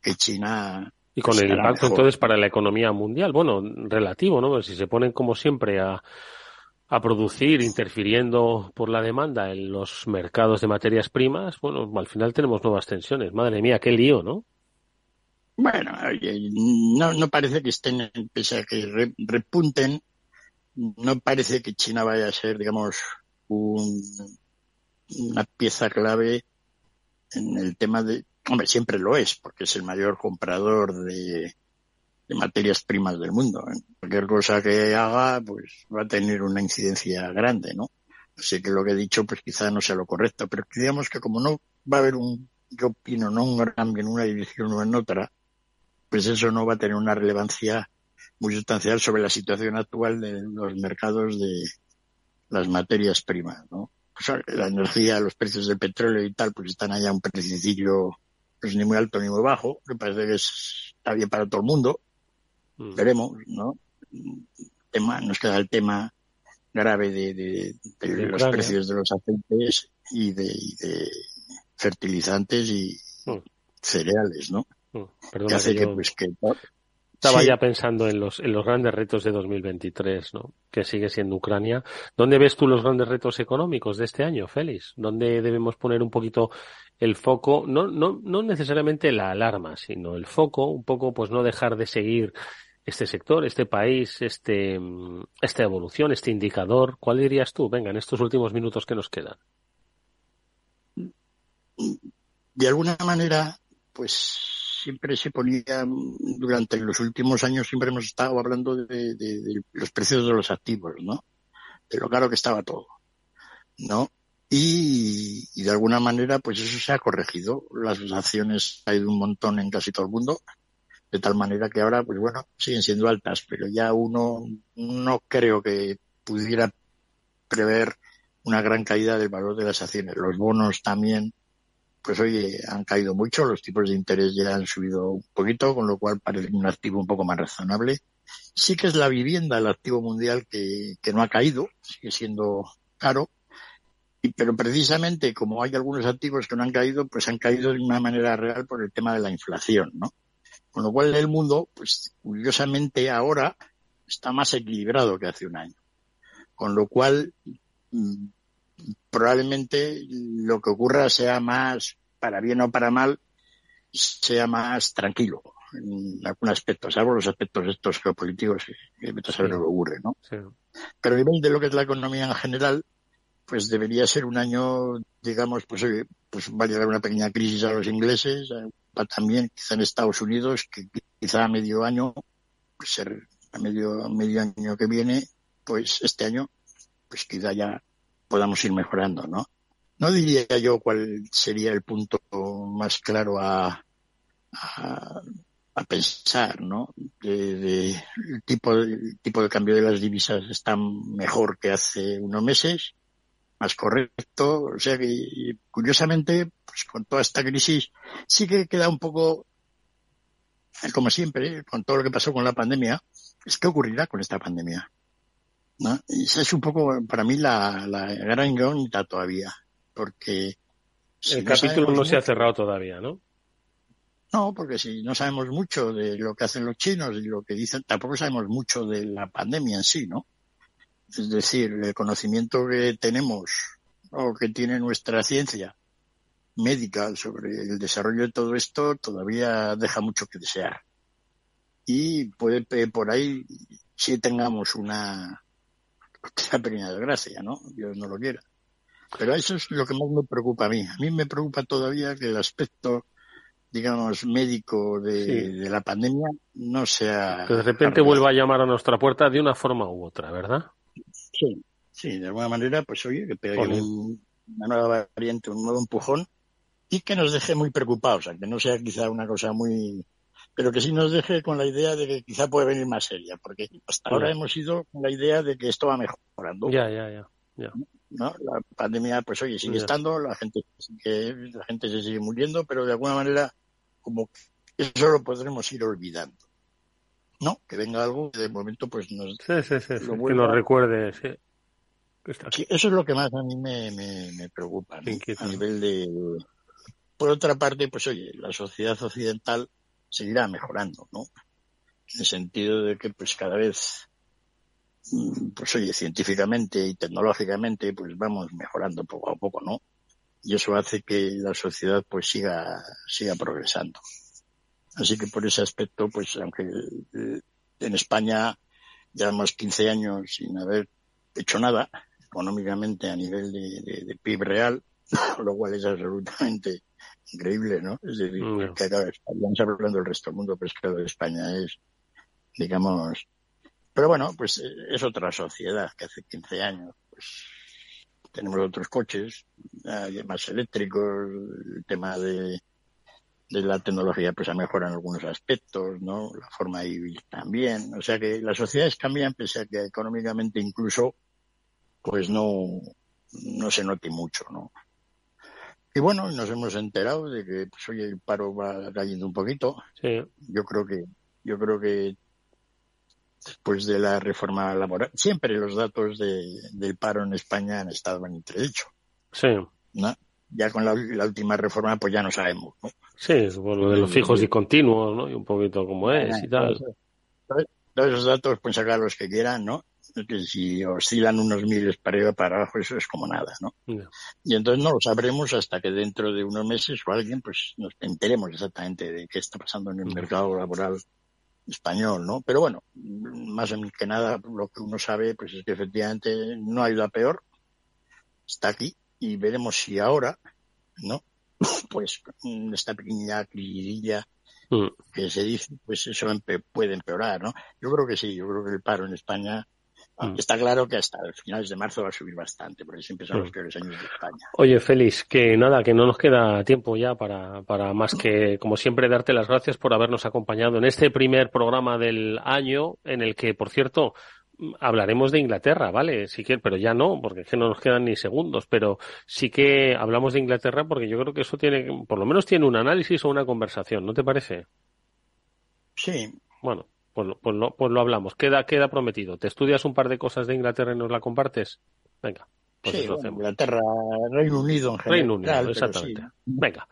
que China y con el impacto entonces para la economía mundial, bueno, relativo, ¿no? Si se ponen como siempre a, a producir interfiriendo por la demanda en los mercados de materias primas, bueno, al final tenemos nuevas tensiones. Madre mía, qué lío, ¿no? Bueno, no, no parece que estén, pese a que repunten, no parece que China vaya a ser, digamos, un, una pieza clave en el tema de, hombre, siempre lo es, porque es el mayor comprador de, de materias primas del mundo. Cualquier cosa que haga, pues va a tener una incidencia grande, ¿no? Así que lo que he dicho, pues quizá no sea lo correcto, pero digamos que como no va a haber un, yo opino, no un cambio en una dirección o en otra, pues eso no va a tener una relevancia muy sustancial sobre la situación actual de los mercados de las materias primas, ¿no? Pues la energía, los precios del petróleo y tal, pues están allá a un precio pues ni muy alto ni muy bajo, me parece que está bien para todo el mundo. Mm. Veremos, ¿no? Tema, nos queda el tema grave de, los precios de los aceites y de, fertilizantes y mm. cereales, ¿no? Pues, estaba ya pensando en los, en los grandes retos de 2023, ¿no? Que sigue siendo Ucrania. ¿Dónde ves tú los grandes retos económicos de este año, Félix? ¿Dónde debemos poner un poquito el foco? No, no, no necesariamente la alarma, sino el foco, un poco, pues no dejar de seguir este sector, este país, este, esta evolución, este indicador. ¿Cuál dirías tú? Venga, en estos últimos minutos que nos quedan. De alguna manera, pues siempre se ponía, durante los últimos años siempre hemos estado hablando de, los precios de los activos, ¿no? De lo caro que estaba todo, ¿no? Y, de alguna manera, pues eso se ha corregido. Las acciones ha ido un montón en casi todo el mundo, de tal manera que ahora, pues bueno, siguen siendo altas, pero ya uno no creo que pudiera prever una gran caída del valor de las acciones. Los bonos también pues oye, han caído mucho, los tipos de interés ya han subido un poquito, con lo cual parece un activo un poco más razonable. Sí que es la vivienda el activo mundial que, que no ha caído, sigue siendo caro, y, pero precisamente como hay algunos activos que no han caído, pues han caído de una manera real por el tema de la inflación, ¿no? Con lo cual el mundo, pues curiosamente ahora está más equilibrado que hace un año. Con lo cual, mm, probablemente lo que ocurra sea más, para bien o para mal, sea más tranquilo, en algún aspecto, salvo los aspectos estos geopolíticos que, que saber lo que ocurre, ¿no? Pero a nivel de lo que es la economía en general, pues debería ser un año, digamos, pues, pues va a llegar una pequeña crisis a los ingleses, también quizá en Estados Unidos, que quizá a medio año, pues a medio, medio año que viene, pues este año, pues quizá ya podamos ir mejorando, ¿no? No diría yo cuál sería el punto más claro a, a, pensar, ¿no? De, el tipo, el tipo de cambio de las divisas está mejor que hace unos meses, más correcto, o sea que curiosamente, pues con toda esta crisis sí que queda un poco, como siempre, con todo lo que pasó con la pandemia, es qué ocurrirá con esta pandemia. ¿no? Y esa es un poco para mí la, la gran incógnita todavía, porque el capítulo no se ha cerrado todavía, ¿no? No, porque si no sabemos mucho de lo que hacen los chinos y lo que dicen, tampoco sabemos mucho de la pandemia en sí, ¿no? Es decir, el conocimiento que tenemos o que tiene nuestra ciencia médica sobre el desarrollo de todo esto todavía deja mucho que desear. Y puede por ahí si tengamos una, una pequeña desgracia, ¿no? Dios no lo quiera. Pero eso es lo que más me preocupa a mí. A mí me preocupa todavía que el aspecto, digamos, médico de, la pandemia no sea... Que de repente vuelva a llamar a nuestra puerta de una forma u otra, ¿verdad? Sí, sí, de alguna manera, pues oye, que pegue una nueva variante, un nuevo empujón y que nos deje muy preocupados, que no sea quizá una cosa muy, pero que sí nos deje con la idea de que quizá puede venir más seria, porque hasta ahora hemos ido con la idea de que esto va mejorando. Ya, ya, ya. ya. ¿No? La pandemia, pues oye, sigue estando, la gente, sigue, la gente se sigue muriendo, pero de alguna manera, como eso lo podremos ir olvidando. No, que venga algo que de momento pues nos, sí, sí, sí, que nos recuerde, sí. Eso es lo que más a mí me, me, preocupa, a nivel de... Por otra parte, pues oye, la sociedad occidental seguirá mejorando, ¿no? En el sentido de que pues cada vez, mm, pues oye, científicamente y tecnológicamente pues vamos mejorando poco a poco, ¿no? Y eso hace que la sociedad pues siga, siga progresando. Así que por ese aspecto, pues aunque eh, en España llevamos 15 años sin haber hecho nada económicamente a nivel de, PIB real, lo cual es absolutamente increíble, ¿no? Es decir, mm, que claro, estamos hablando del resto del mundo, pero es que España es, digamos, pero bueno, pues eh, es otra sociedad que hace 15 años, pues tenemos otros coches, más eléctricos, el tema de, de la tecnología pues ha mejorado en algunos aspectos, ¿no? La forma de vivir también. O sea que las sociedades cambian pese a que económicamente incluso pues no, no se note mucho, ¿no? Y bueno, nos hemos enterado de que pues hoy el paro va cayendo un poquito. Sí. Yo creo que, yo creo que después de la reforma laboral, siempre los datos de, del paro en España han estado en entredicho. Sí. ¿no? Ya con la, última reforma, pues ya no sabemos, ¿no? Sí, por lo de los fijos y continuos, ¿no? Y un poquito como es y tal. Todos esos datos pueden sacar los que quieran, ¿no? Que si oscilan unos miles para arriba para abajo, eso es como nada, ¿no? Y entonces no lo sabremos hasta que dentro de unos meses o alguien, pues nos enteremos exactamente de qué está pasando en el mercado laboral español, ¿no? Pero bueno, más que nada, lo que uno sabe, pues es que efectivamente no ha ido a peor, está aquí, y veremos si ahora, ¿no? pues esta pequeña crisis mm. que se dice, pues eso puede empeorar, ¿no? Yo creo que sí, yo creo que el paro en España mm. Está claro que hasta finales de marzo va a subir bastante, porque siempre son los mm. peores años de España. Oye, Félix, que nada, que no nos queda tiempo ya para, para más que, como siempre, darte las gracias por habernos acompañado en este primer programa del año, en el que, por cierto, hablaremos de Inglaterra, ¿vale? Sí que, pero ya no, porque es que no nos quedan ni segundos, pero sí que hablamos de Inglaterra porque yo creo que eso tiene, por lo menos tiene un análisis o una conversación, ¿no te parece? Sí. Bueno, pues, pues, lo, pues lo hablamos, queda, queda prometido. ¿Te estudias un par de cosas de Inglaterra y nos la compartes? Venga. Pues sí, Inglaterra, Reino Unido en general. Reino Unido, exactamente. Venga.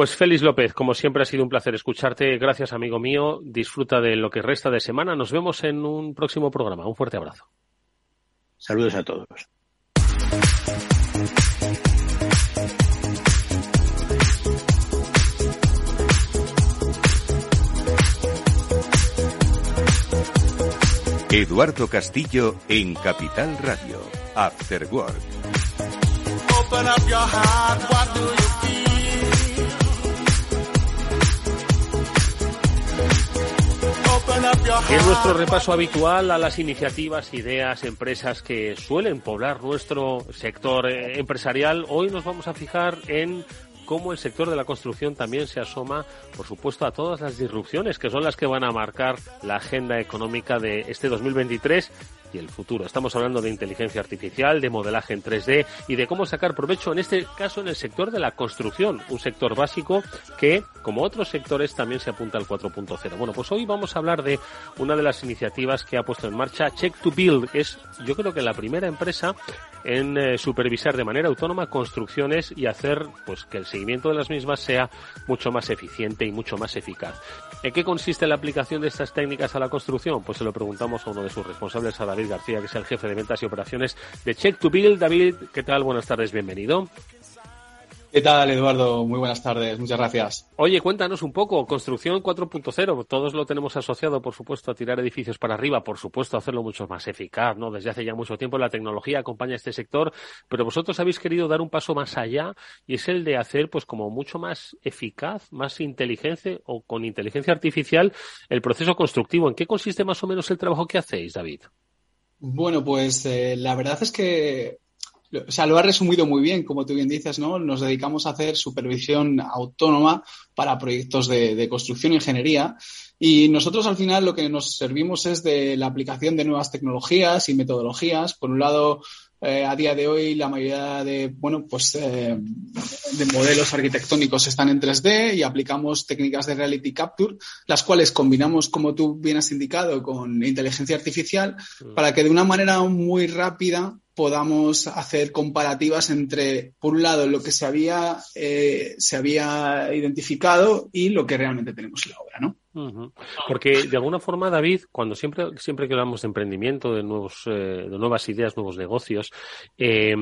Pues Félix López, como siempre ha sido un placer escucharte. Gracias, amigo mío. Disfruta de lo que resta de semana. Nos vemos en un próximo programa. Un fuerte abrazo. Saludos a todos. Eduardo Castillo en Capital Radio, After Work. En nuestro repaso habitual a las iniciativas, ideas, empresas que suelen poblar nuestro sector eh, empresarial, hoy nos vamos a fijar en cómo el sector de la construcción también se asoma, por supuesto, a todas las disrupciones que son las que van a marcar la agenda económica de este 2023 y el futuro. Estamos hablando de inteligencia artificial, de modelaje en 3D y de cómo sacar provecho, en este caso, en el sector de la construcción, un sector básico que, como otros sectores, también se apunta al 4.0. Bueno, pues hoy vamos a hablar de una de las iniciativas que ha puesto en marcha Check to Build. Es, yo creo que la primera empresa en eh, supervisar de manera autónoma construcciones y hacer pues que el seguimiento de las mismas sea mucho más eficiente y mucho más eficaz. ¿En qué consiste la aplicación de estas técnicas a la construcción? Pues se lo preguntamos a uno de sus responsables, a David García, que es el jefe de ventas y operaciones de Check to Build. David, ¿qué tal? Buenas tardes, bienvenido. ¿Qué tal, Eduardo? Muy buenas tardes, muchas gracias. Oye, cuéntanos un poco, construcción 4.0, todos lo tenemos asociado, por supuesto, a tirar edificios para arriba, por supuesto, a hacerlo mucho más eficaz, ¿no? Desde hace ya mucho tiempo la tecnología acompaña este sector, pero vosotros habéis querido dar un paso más allá y es el de hacer, pues, como mucho más eficaz, más inteligente o con inteligencia artificial el proceso constructivo. ¿En qué consiste más o menos el trabajo que hacéis, David? Bueno, pues eh, la verdad es que o sea, lo ha resumido muy bien, como tú bien dices, ¿no? Nos dedicamos a hacer supervisión autónoma para proyectos de, de construcción e ingeniería. Y nosotros al final lo que nos servimos es de la aplicación de nuevas tecnologías y metodologías. Por un lado, eh, a día de hoy la mayoría de, bueno, pues, eh, de modelos arquitectónicos están en 3D y aplicamos técnicas de reality capture, las cuales combinamos, como tú bien has indicado, con inteligencia artificial mm. para que de una manera muy rápida podamos hacer comparativas entre, por un lado, lo que se había, eh, se había identificado y lo que realmente tenemos en la obra, ¿no? Porque de alguna forma, David, cuando siempre, siempre que hablamos de emprendimiento, de nuevos, eh, de nuevas ideas, nuevos negocios, eh,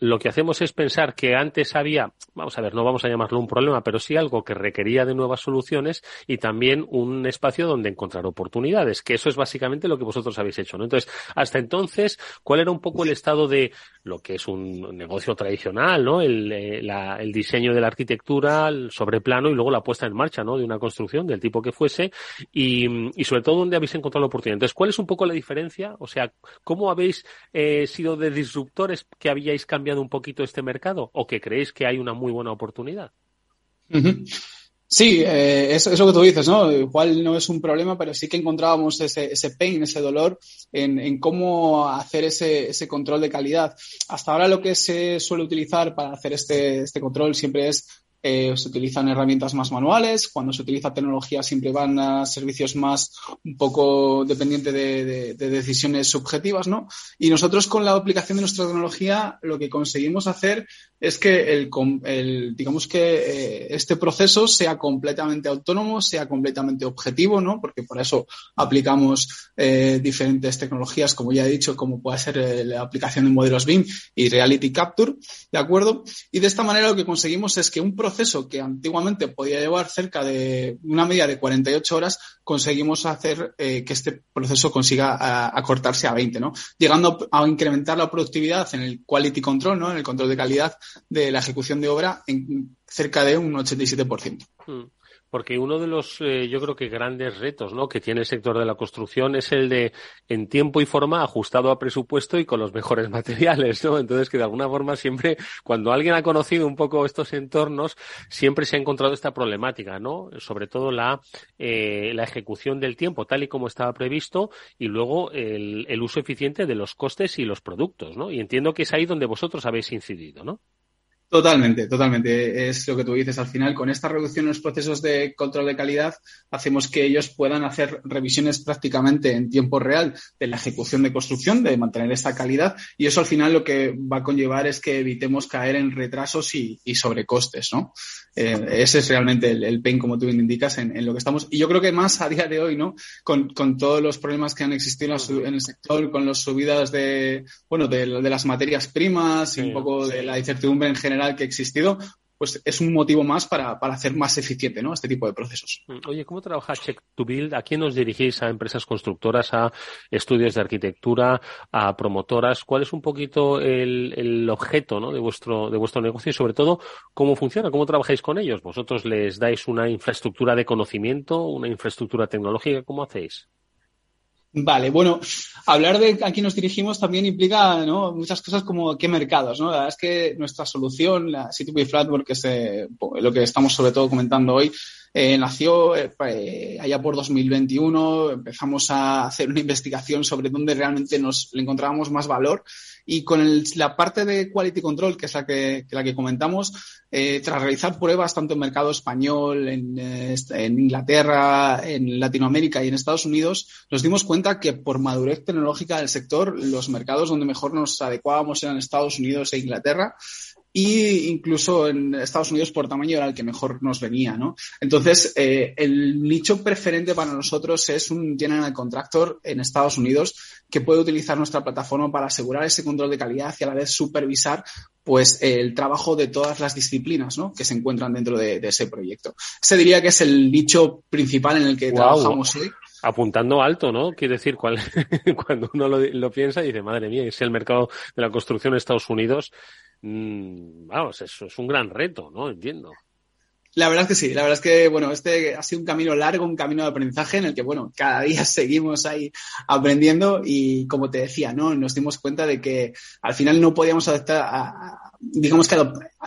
lo que hacemos es pensar que antes había, vamos a ver, no vamos a llamarlo un problema, pero sí algo que requería de nuevas soluciones y también un espacio donde encontrar oportunidades, que eso es básicamente lo que vosotros habéis hecho, ¿no? Entonces, hasta entonces, ¿cuál era un poco el estado de lo que es un negocio tradicional, ¿no? El, eh, el diseño de la arquitectura, el sobreplano y luego la puesta en marcha, ¿no? De una construcción del tipo que fue y, sobre todo dónde habéis encontrado la oportunidad. Entonces, ¿cuál es un poco la diferencia? O sea, ¿cómo habéis eh, sido de disruptores que habíais cambiado un poquito este mercado o que creéis que hay una muy buena oportunidad? Sí, eh, eso, que tú dices, ¿no? Igual no es un problema, pero sí que encontrábamos ese, pain, ese dolor en, cómo hacer ese, ese, control de calidad. Hasta ahora lo que se suele utilizar para hacer este, este control siempre es eh, se utilizan herramientas más manuales, cuando se utiliza tecnología siempre van a servicios más un poco dependiente de, decisiones subjetivas, ¿no? Y nosotros con la aplicación de nuestra tecnología lo que conseguimos hacer es que el, digamos que eh, este proceso sea completamente autónomo, sea completamente objetivo, ¿no? Porque por eso aplicamos eh, diferentes tecnologías, como ya he dicho, como puede ser la aplicación de modelos BIM y Reality Capture, ¿de acuerdo? Y de esta manera lo que conseguimos es que un proceso proceso que antiguamente podía llevar cerca de una media de 48 horas, conseguimos hacer eh, que este proceso consiga acortarse a 20, ¿no? Llegando a incrementar la productividad en el quality control, ¿no? En el control de calidad de la ejecución de obra en cerca de un 87%. Porque uno de los, eh, yo creo que grandes retos ¿no? que tiene el sector de la construcción es el de en tiempo y forma ajustado a presupuesto y con los mejores materiales, ¿no? Entonces que de alguna forma siempre, cuando alguien ha conocido un poco estos entornos, siempre se ha encontrado esta problemática, ¿no? Sobre todo la, eh, la ejecución del tiempo tal y como estaba previsto y luego el, el uso eficiente de los costes y los productos, ¿no? Y entiendo que es ahí donde vosotros habéis incidido, ¿no? Totalmente, totalmente. Es lo que tú dices. Al final, con esta reducción en los procesos de control de calidad, hacemos que ellos puedan hacer revisiones prácticamente en tiempo real de la ejecución de construcción, de mantener esta calidad. Y eso al final lo que va a conllevar es que evitemos caer en retrasos y, sobrecostes, ¿no? Eh, ese es realmente el, pain, como tú bien indicas, en, lo que estamos. Y yo creo que más a día de hoy, ¿no? Con, todos los problemas que han existido en el sector, con las subidas de, bueno, de, las materias primas y un poco de la incertidumbre en general que ha existido, pues es un motivo más para, para hacer más eficiente ¿no? este tipo de procesos. Mm, oye, ¿cómo trabaja Check to Build? ¿A quién os dirigís? ¿A empresas constructoras, a estudios de arquitectura, a promotoras? ¿Cuál es un poquito el, el objeto ¿no? de, vuestro, de vuestro negocio y sobre todo cómo funciona? ¿Cómo trabajáis con ellos? ¿Vosotros les dais una infraestructura de conocimiento, una infraestructura tecnológica? ¿Cómo hacéis? Vale, bueno, hablar de a quién nos dirigimos también implica ¿no? muchas cosas como qué mercados. ¿no? La verdad es que nuestra solución, la C2B Flatwork, que es eh, lo que estamos sobre todo comentando hoy, eh, nació eh, allá por 2021. Empezamos a hacer una investigación sobre dónde realmente nos encontrábamos más valor y con el, la parte de quality control, que es la que, la que comentamos, eh, tras realizar pruebas tanto en mercado español, en, eh, en, Inglaterra, en Latinoamérica y en Estados Unidos, nos dimos cuenta que por madurez tecnológica del sector, los mercados donde mejor nos adecuábamos eran Estados Unidos e Inglaterra y incluso en Estados Unidos por tamaño era el que mejor nos venía, ¿no? Entonces, eh, el nicho preferente para nosotros es un general contractor en Estados Unidos que puede utilizar nuestra plataforma para asegurar ese control de calidad y a la vez supervisar pues el trabajo de todas las disciplinas ¿no? que se encuentran dentro de, ese proyecto. Ese diría que es el nicho principal en el que trabajamos hoy apuntando alto, ¿no? Quiere decir, cuando uno lo, lo, piensa, dice, madre mía, es el mercado de la construcción en Estados Unidos Mm, vamos, eso es un gran reto, ¿no? Entiendo. La verdad es que sí, la verdad es que, bueno, este ha sido un camino largo, un camino de aprendizaje en el que, bueno, cada día seguimos ahí aprendiendo y, como te decía, ¿no? Nos dimos cuenta de que al final no podíamos adaptar a, digamos que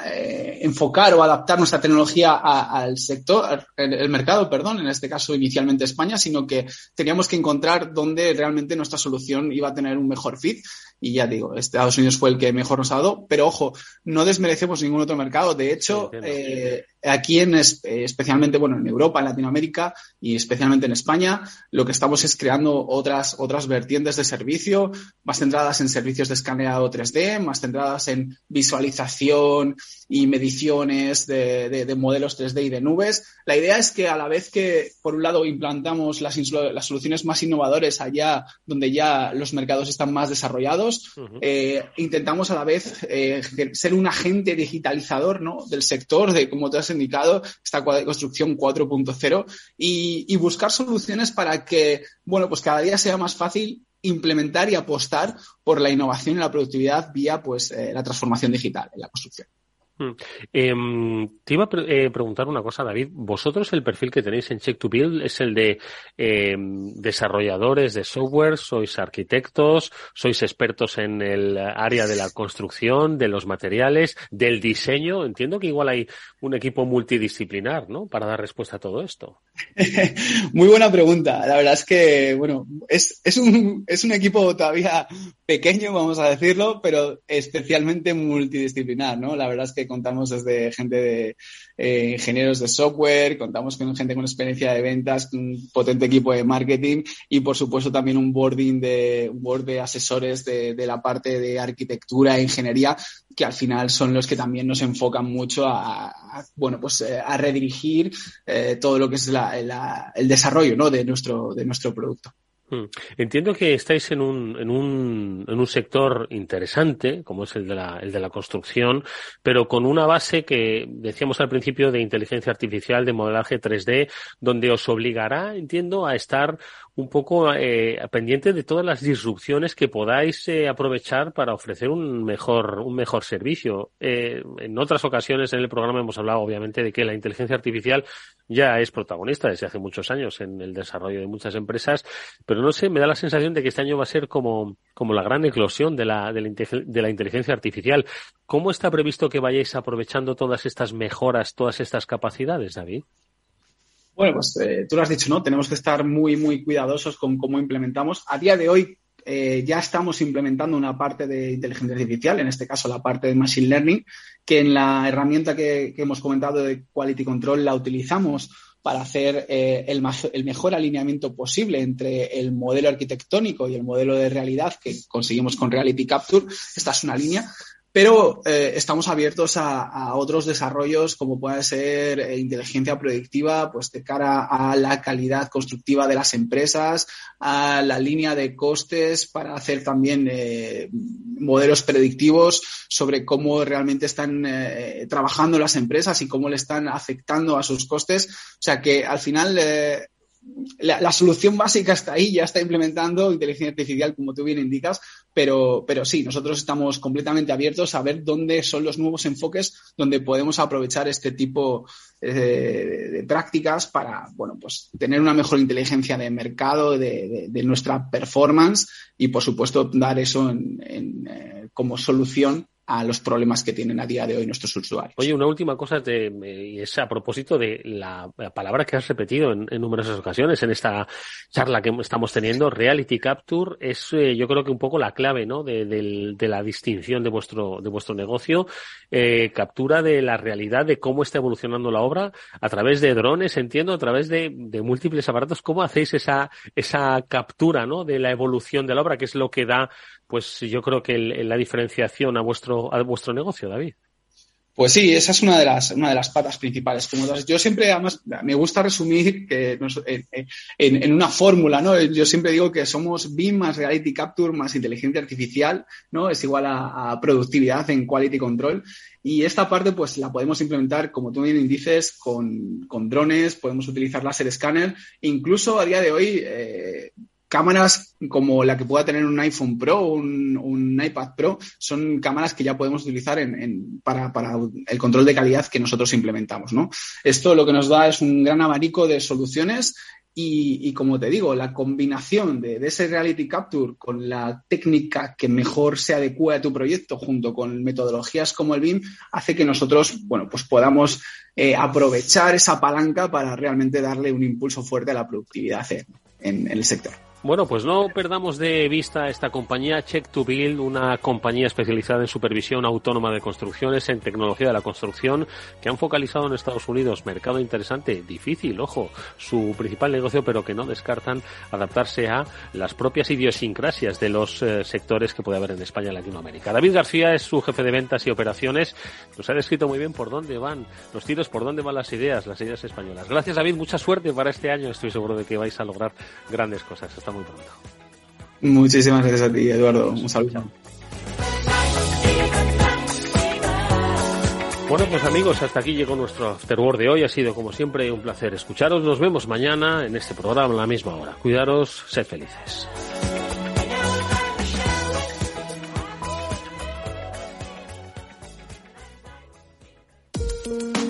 eh, enfocar o adaptar nuestra tecnología al sector, el, mercado, perdón, en este caso inicialmente España, sino que teníamos que encontrar dónde realmente nuestra solución iba a tener un mejor fit y ya digo, Estados Unidos fue el que mejor nos ha dado, pero ojo, no desmerecemos ningún otro mercado. De hecho, eh, aquí en especialmente, bueno, en Europa, en Latinoamérica y especialmente en España, lo que estamos es creando otras, otras vertientes de servicio, más centradas en servicios de escaneado 3D, más centradas en visualización y mediciones de, de, modelos 3D y de nubes. La idea es que a la vez que, por un lado, implantamos las, las soluciones más innovadoras allá donde ya los mercados están más desarrollados, eh, intentamos a la vez eh, ser un agente digitalizador ¿no? del sector, de como te has indicado, esta construcción 4.0 y, buscar soluciones para que, bueno, pues cada día sea más fácil implementar y apostar por la innovación y la productividad vía pues eh, la transformación digital en la construcción. Mm. Em, te iba a eh, preguntar una cosa, David. ¿Vosotros el perfil que tenéis en Check to Build es el de em, desarrolladores de software? ¿Sois arquitectos? ¿Sois expertos en el área de la construcción, de los materiales, del diseño? Entiendo que igual hay un equipo multidisciplinar, ¿no? Para dar respuesta a todo esto. Muy buena pregunta. La verdad es que, bueno, es, es, un, es un equipo todavía pequeño, vamos a decirlo, pero especialmente multidisciplinar, ¿no? La verdad es que contamos desde gente de eh, ingenieros de software, contamos con gente con experiencia de ventas, un potente equipo de marketing y por supuesto también un boarding de, un board de asesores de, la parte de arquitectura e ingeniería que al final son los que también nos enfocan mucho a, bueno, pues eh, a redirigir eh, todo lo que es el desarrollo ¿no? de, nuestro, de nuestro producto. Hmm. Entiendo que estáis en un, en un, en un sector interesante, como es el de, la, el de la construcción, pero con una base que decíamos al principio de inteligencia artificial, de modelaje 3D, donde os obligará, entiendo, a estar un poco eh, pendiente de todas las disrupciones que podáis eh, aprovechar para ofrecer un mejor, un mejor servicio. Eh, en otras ocasiones en el programa hemos hablado, obviamente, de que la inteligencia artificial ya es protagonista desde hace muchos años en el desarrollo de muchas empresas, pero no sé, me da la sensación de que este año va a ser como, como la gran eclosión de la, de la, de la inteligencia artificial. ¿Cómo está previsto que vayáis aprovechando todas estas mejoras, todas estas capacidades, David? Bueno, pues eh, tú lo has dicho, ¿no? Tenemos que estar muy, muy cuidadosos con cómo implementamos. A día de hoy eh, ya estamos implementando una parte de inteligencia artificial, en este caso la parte de Machine Learning, que en la herramienta que, hemos comentado de Quality Control la utilizamos para hacer eh, el, el, mejor alineamiento posible entre el modelo arquitectónico y el modelo de realidad que conseguimos con Reality Capture. Esta es una línea pero eh, estamos abiertos a, otros desarrollos como puede ser eh, inteligencia predictiva, pues de cara a la calidad constructiva de las empresas, a la línea de costes para hacer también eh, modelos predictivos sobre cómo realmente están trabajando las empresas y cómo le están afectando a sus costes. O sea que al final la, solución básica está ahí, ya está implementando inteligencia artificial, como tú bien indicas, pero, pero sí, nosotros estamos completamente abiertos a ver dónde son los nuevos enfoques donde podemos aprovechar este tipo eh, de, prácticas para, bueno, pues tener una mejor inteligencia de mercado, de, nuestra performance y, por supuesto, dar eso en, eh, como solución a los problemas que tienen a día de hoy nuestros usuarios. Oye, una última cosa y es a propósito de la, palabra que has repetido en, numerosas ocasiones en esta charla que estamos teniendo, Reality Capture es eh, yo creo que un poco la clave ¿no? de, la distinción de vuestro, de vuestro negocio, eh, captura de la realidad de cómo está evolucionando la obra a través de drones, entiendo, a través de, de múltiples aparatos. ¿Cómo hacéis esa, esa captura ¿no? de la evolución de la obra, que es lo que da pues yo creo que la diferenciación a vuestro, a vuestro negocio, David. Pues sí, esa es una de las, una de las patas principales. Como yo siempre, además, me gusta resumir que en, una fórmula, ¿no? Yo siempre digo que somos BIM más Reality Capture más inteligencia artificial, ¿no? Es igual a, productividad en Quality Control. Y esta parte, pues la podemos implementar, como tú bien dices, con, con drones, podemos utilizar láser scanner. Incluso a día de hoy, eh, cámaras como la que pueda tener un iPhone Pro o un, iPad Pro son cámaras que ya podemos utilizar para, el control de calidad que nosotros implementamos. ¿no? Esto lo que nos da es un gran abanico de soluciones y, como te digo, la combinación de, ese Reality Capture con la técnica que mejor se adecue a tu proyecto junto con metodologías como el BIM hace que nosotros bueno, pues podamos eh, aprovechar esa palanca para realmente darle un impulso fuerte a la productividad en el sector. Bueno, pues no perdamos de vista esta compañía Check to Build, una compañía especializada en supervisión autónoma de construcciones, en tecnología de la construcción, que han focalizado en Estados Unidos. Mercado interesante, difícil, ojo, su principal negocio, pero que no descartan adaptarse a las propias idiosincrasias de los eh, sectores que puede haber en España y Latinoamérica. David García es su jefe de ventas y operaciones. Nos ha descrito muy bien por dónde van los tiros, por dónde van las ideas, las ideas españolas. Gracias, David. Mucha suerte para este año. Estoy seguro de que vais a lograr grandes cosas muy pronto. Muchísimas gracias a ti, Eduardo. Un saludo. Bueno, pues amigos, hasta aquí llegó nuestro Afterword de hoy. Ha sido, como siempre, un placer escucharos. Nos vemos mañana en este programa a la misma hora. Cuidaros, sed felices.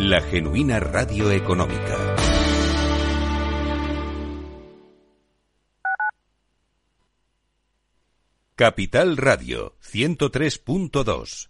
la genuina radio económica. Capital Radio, 103.2.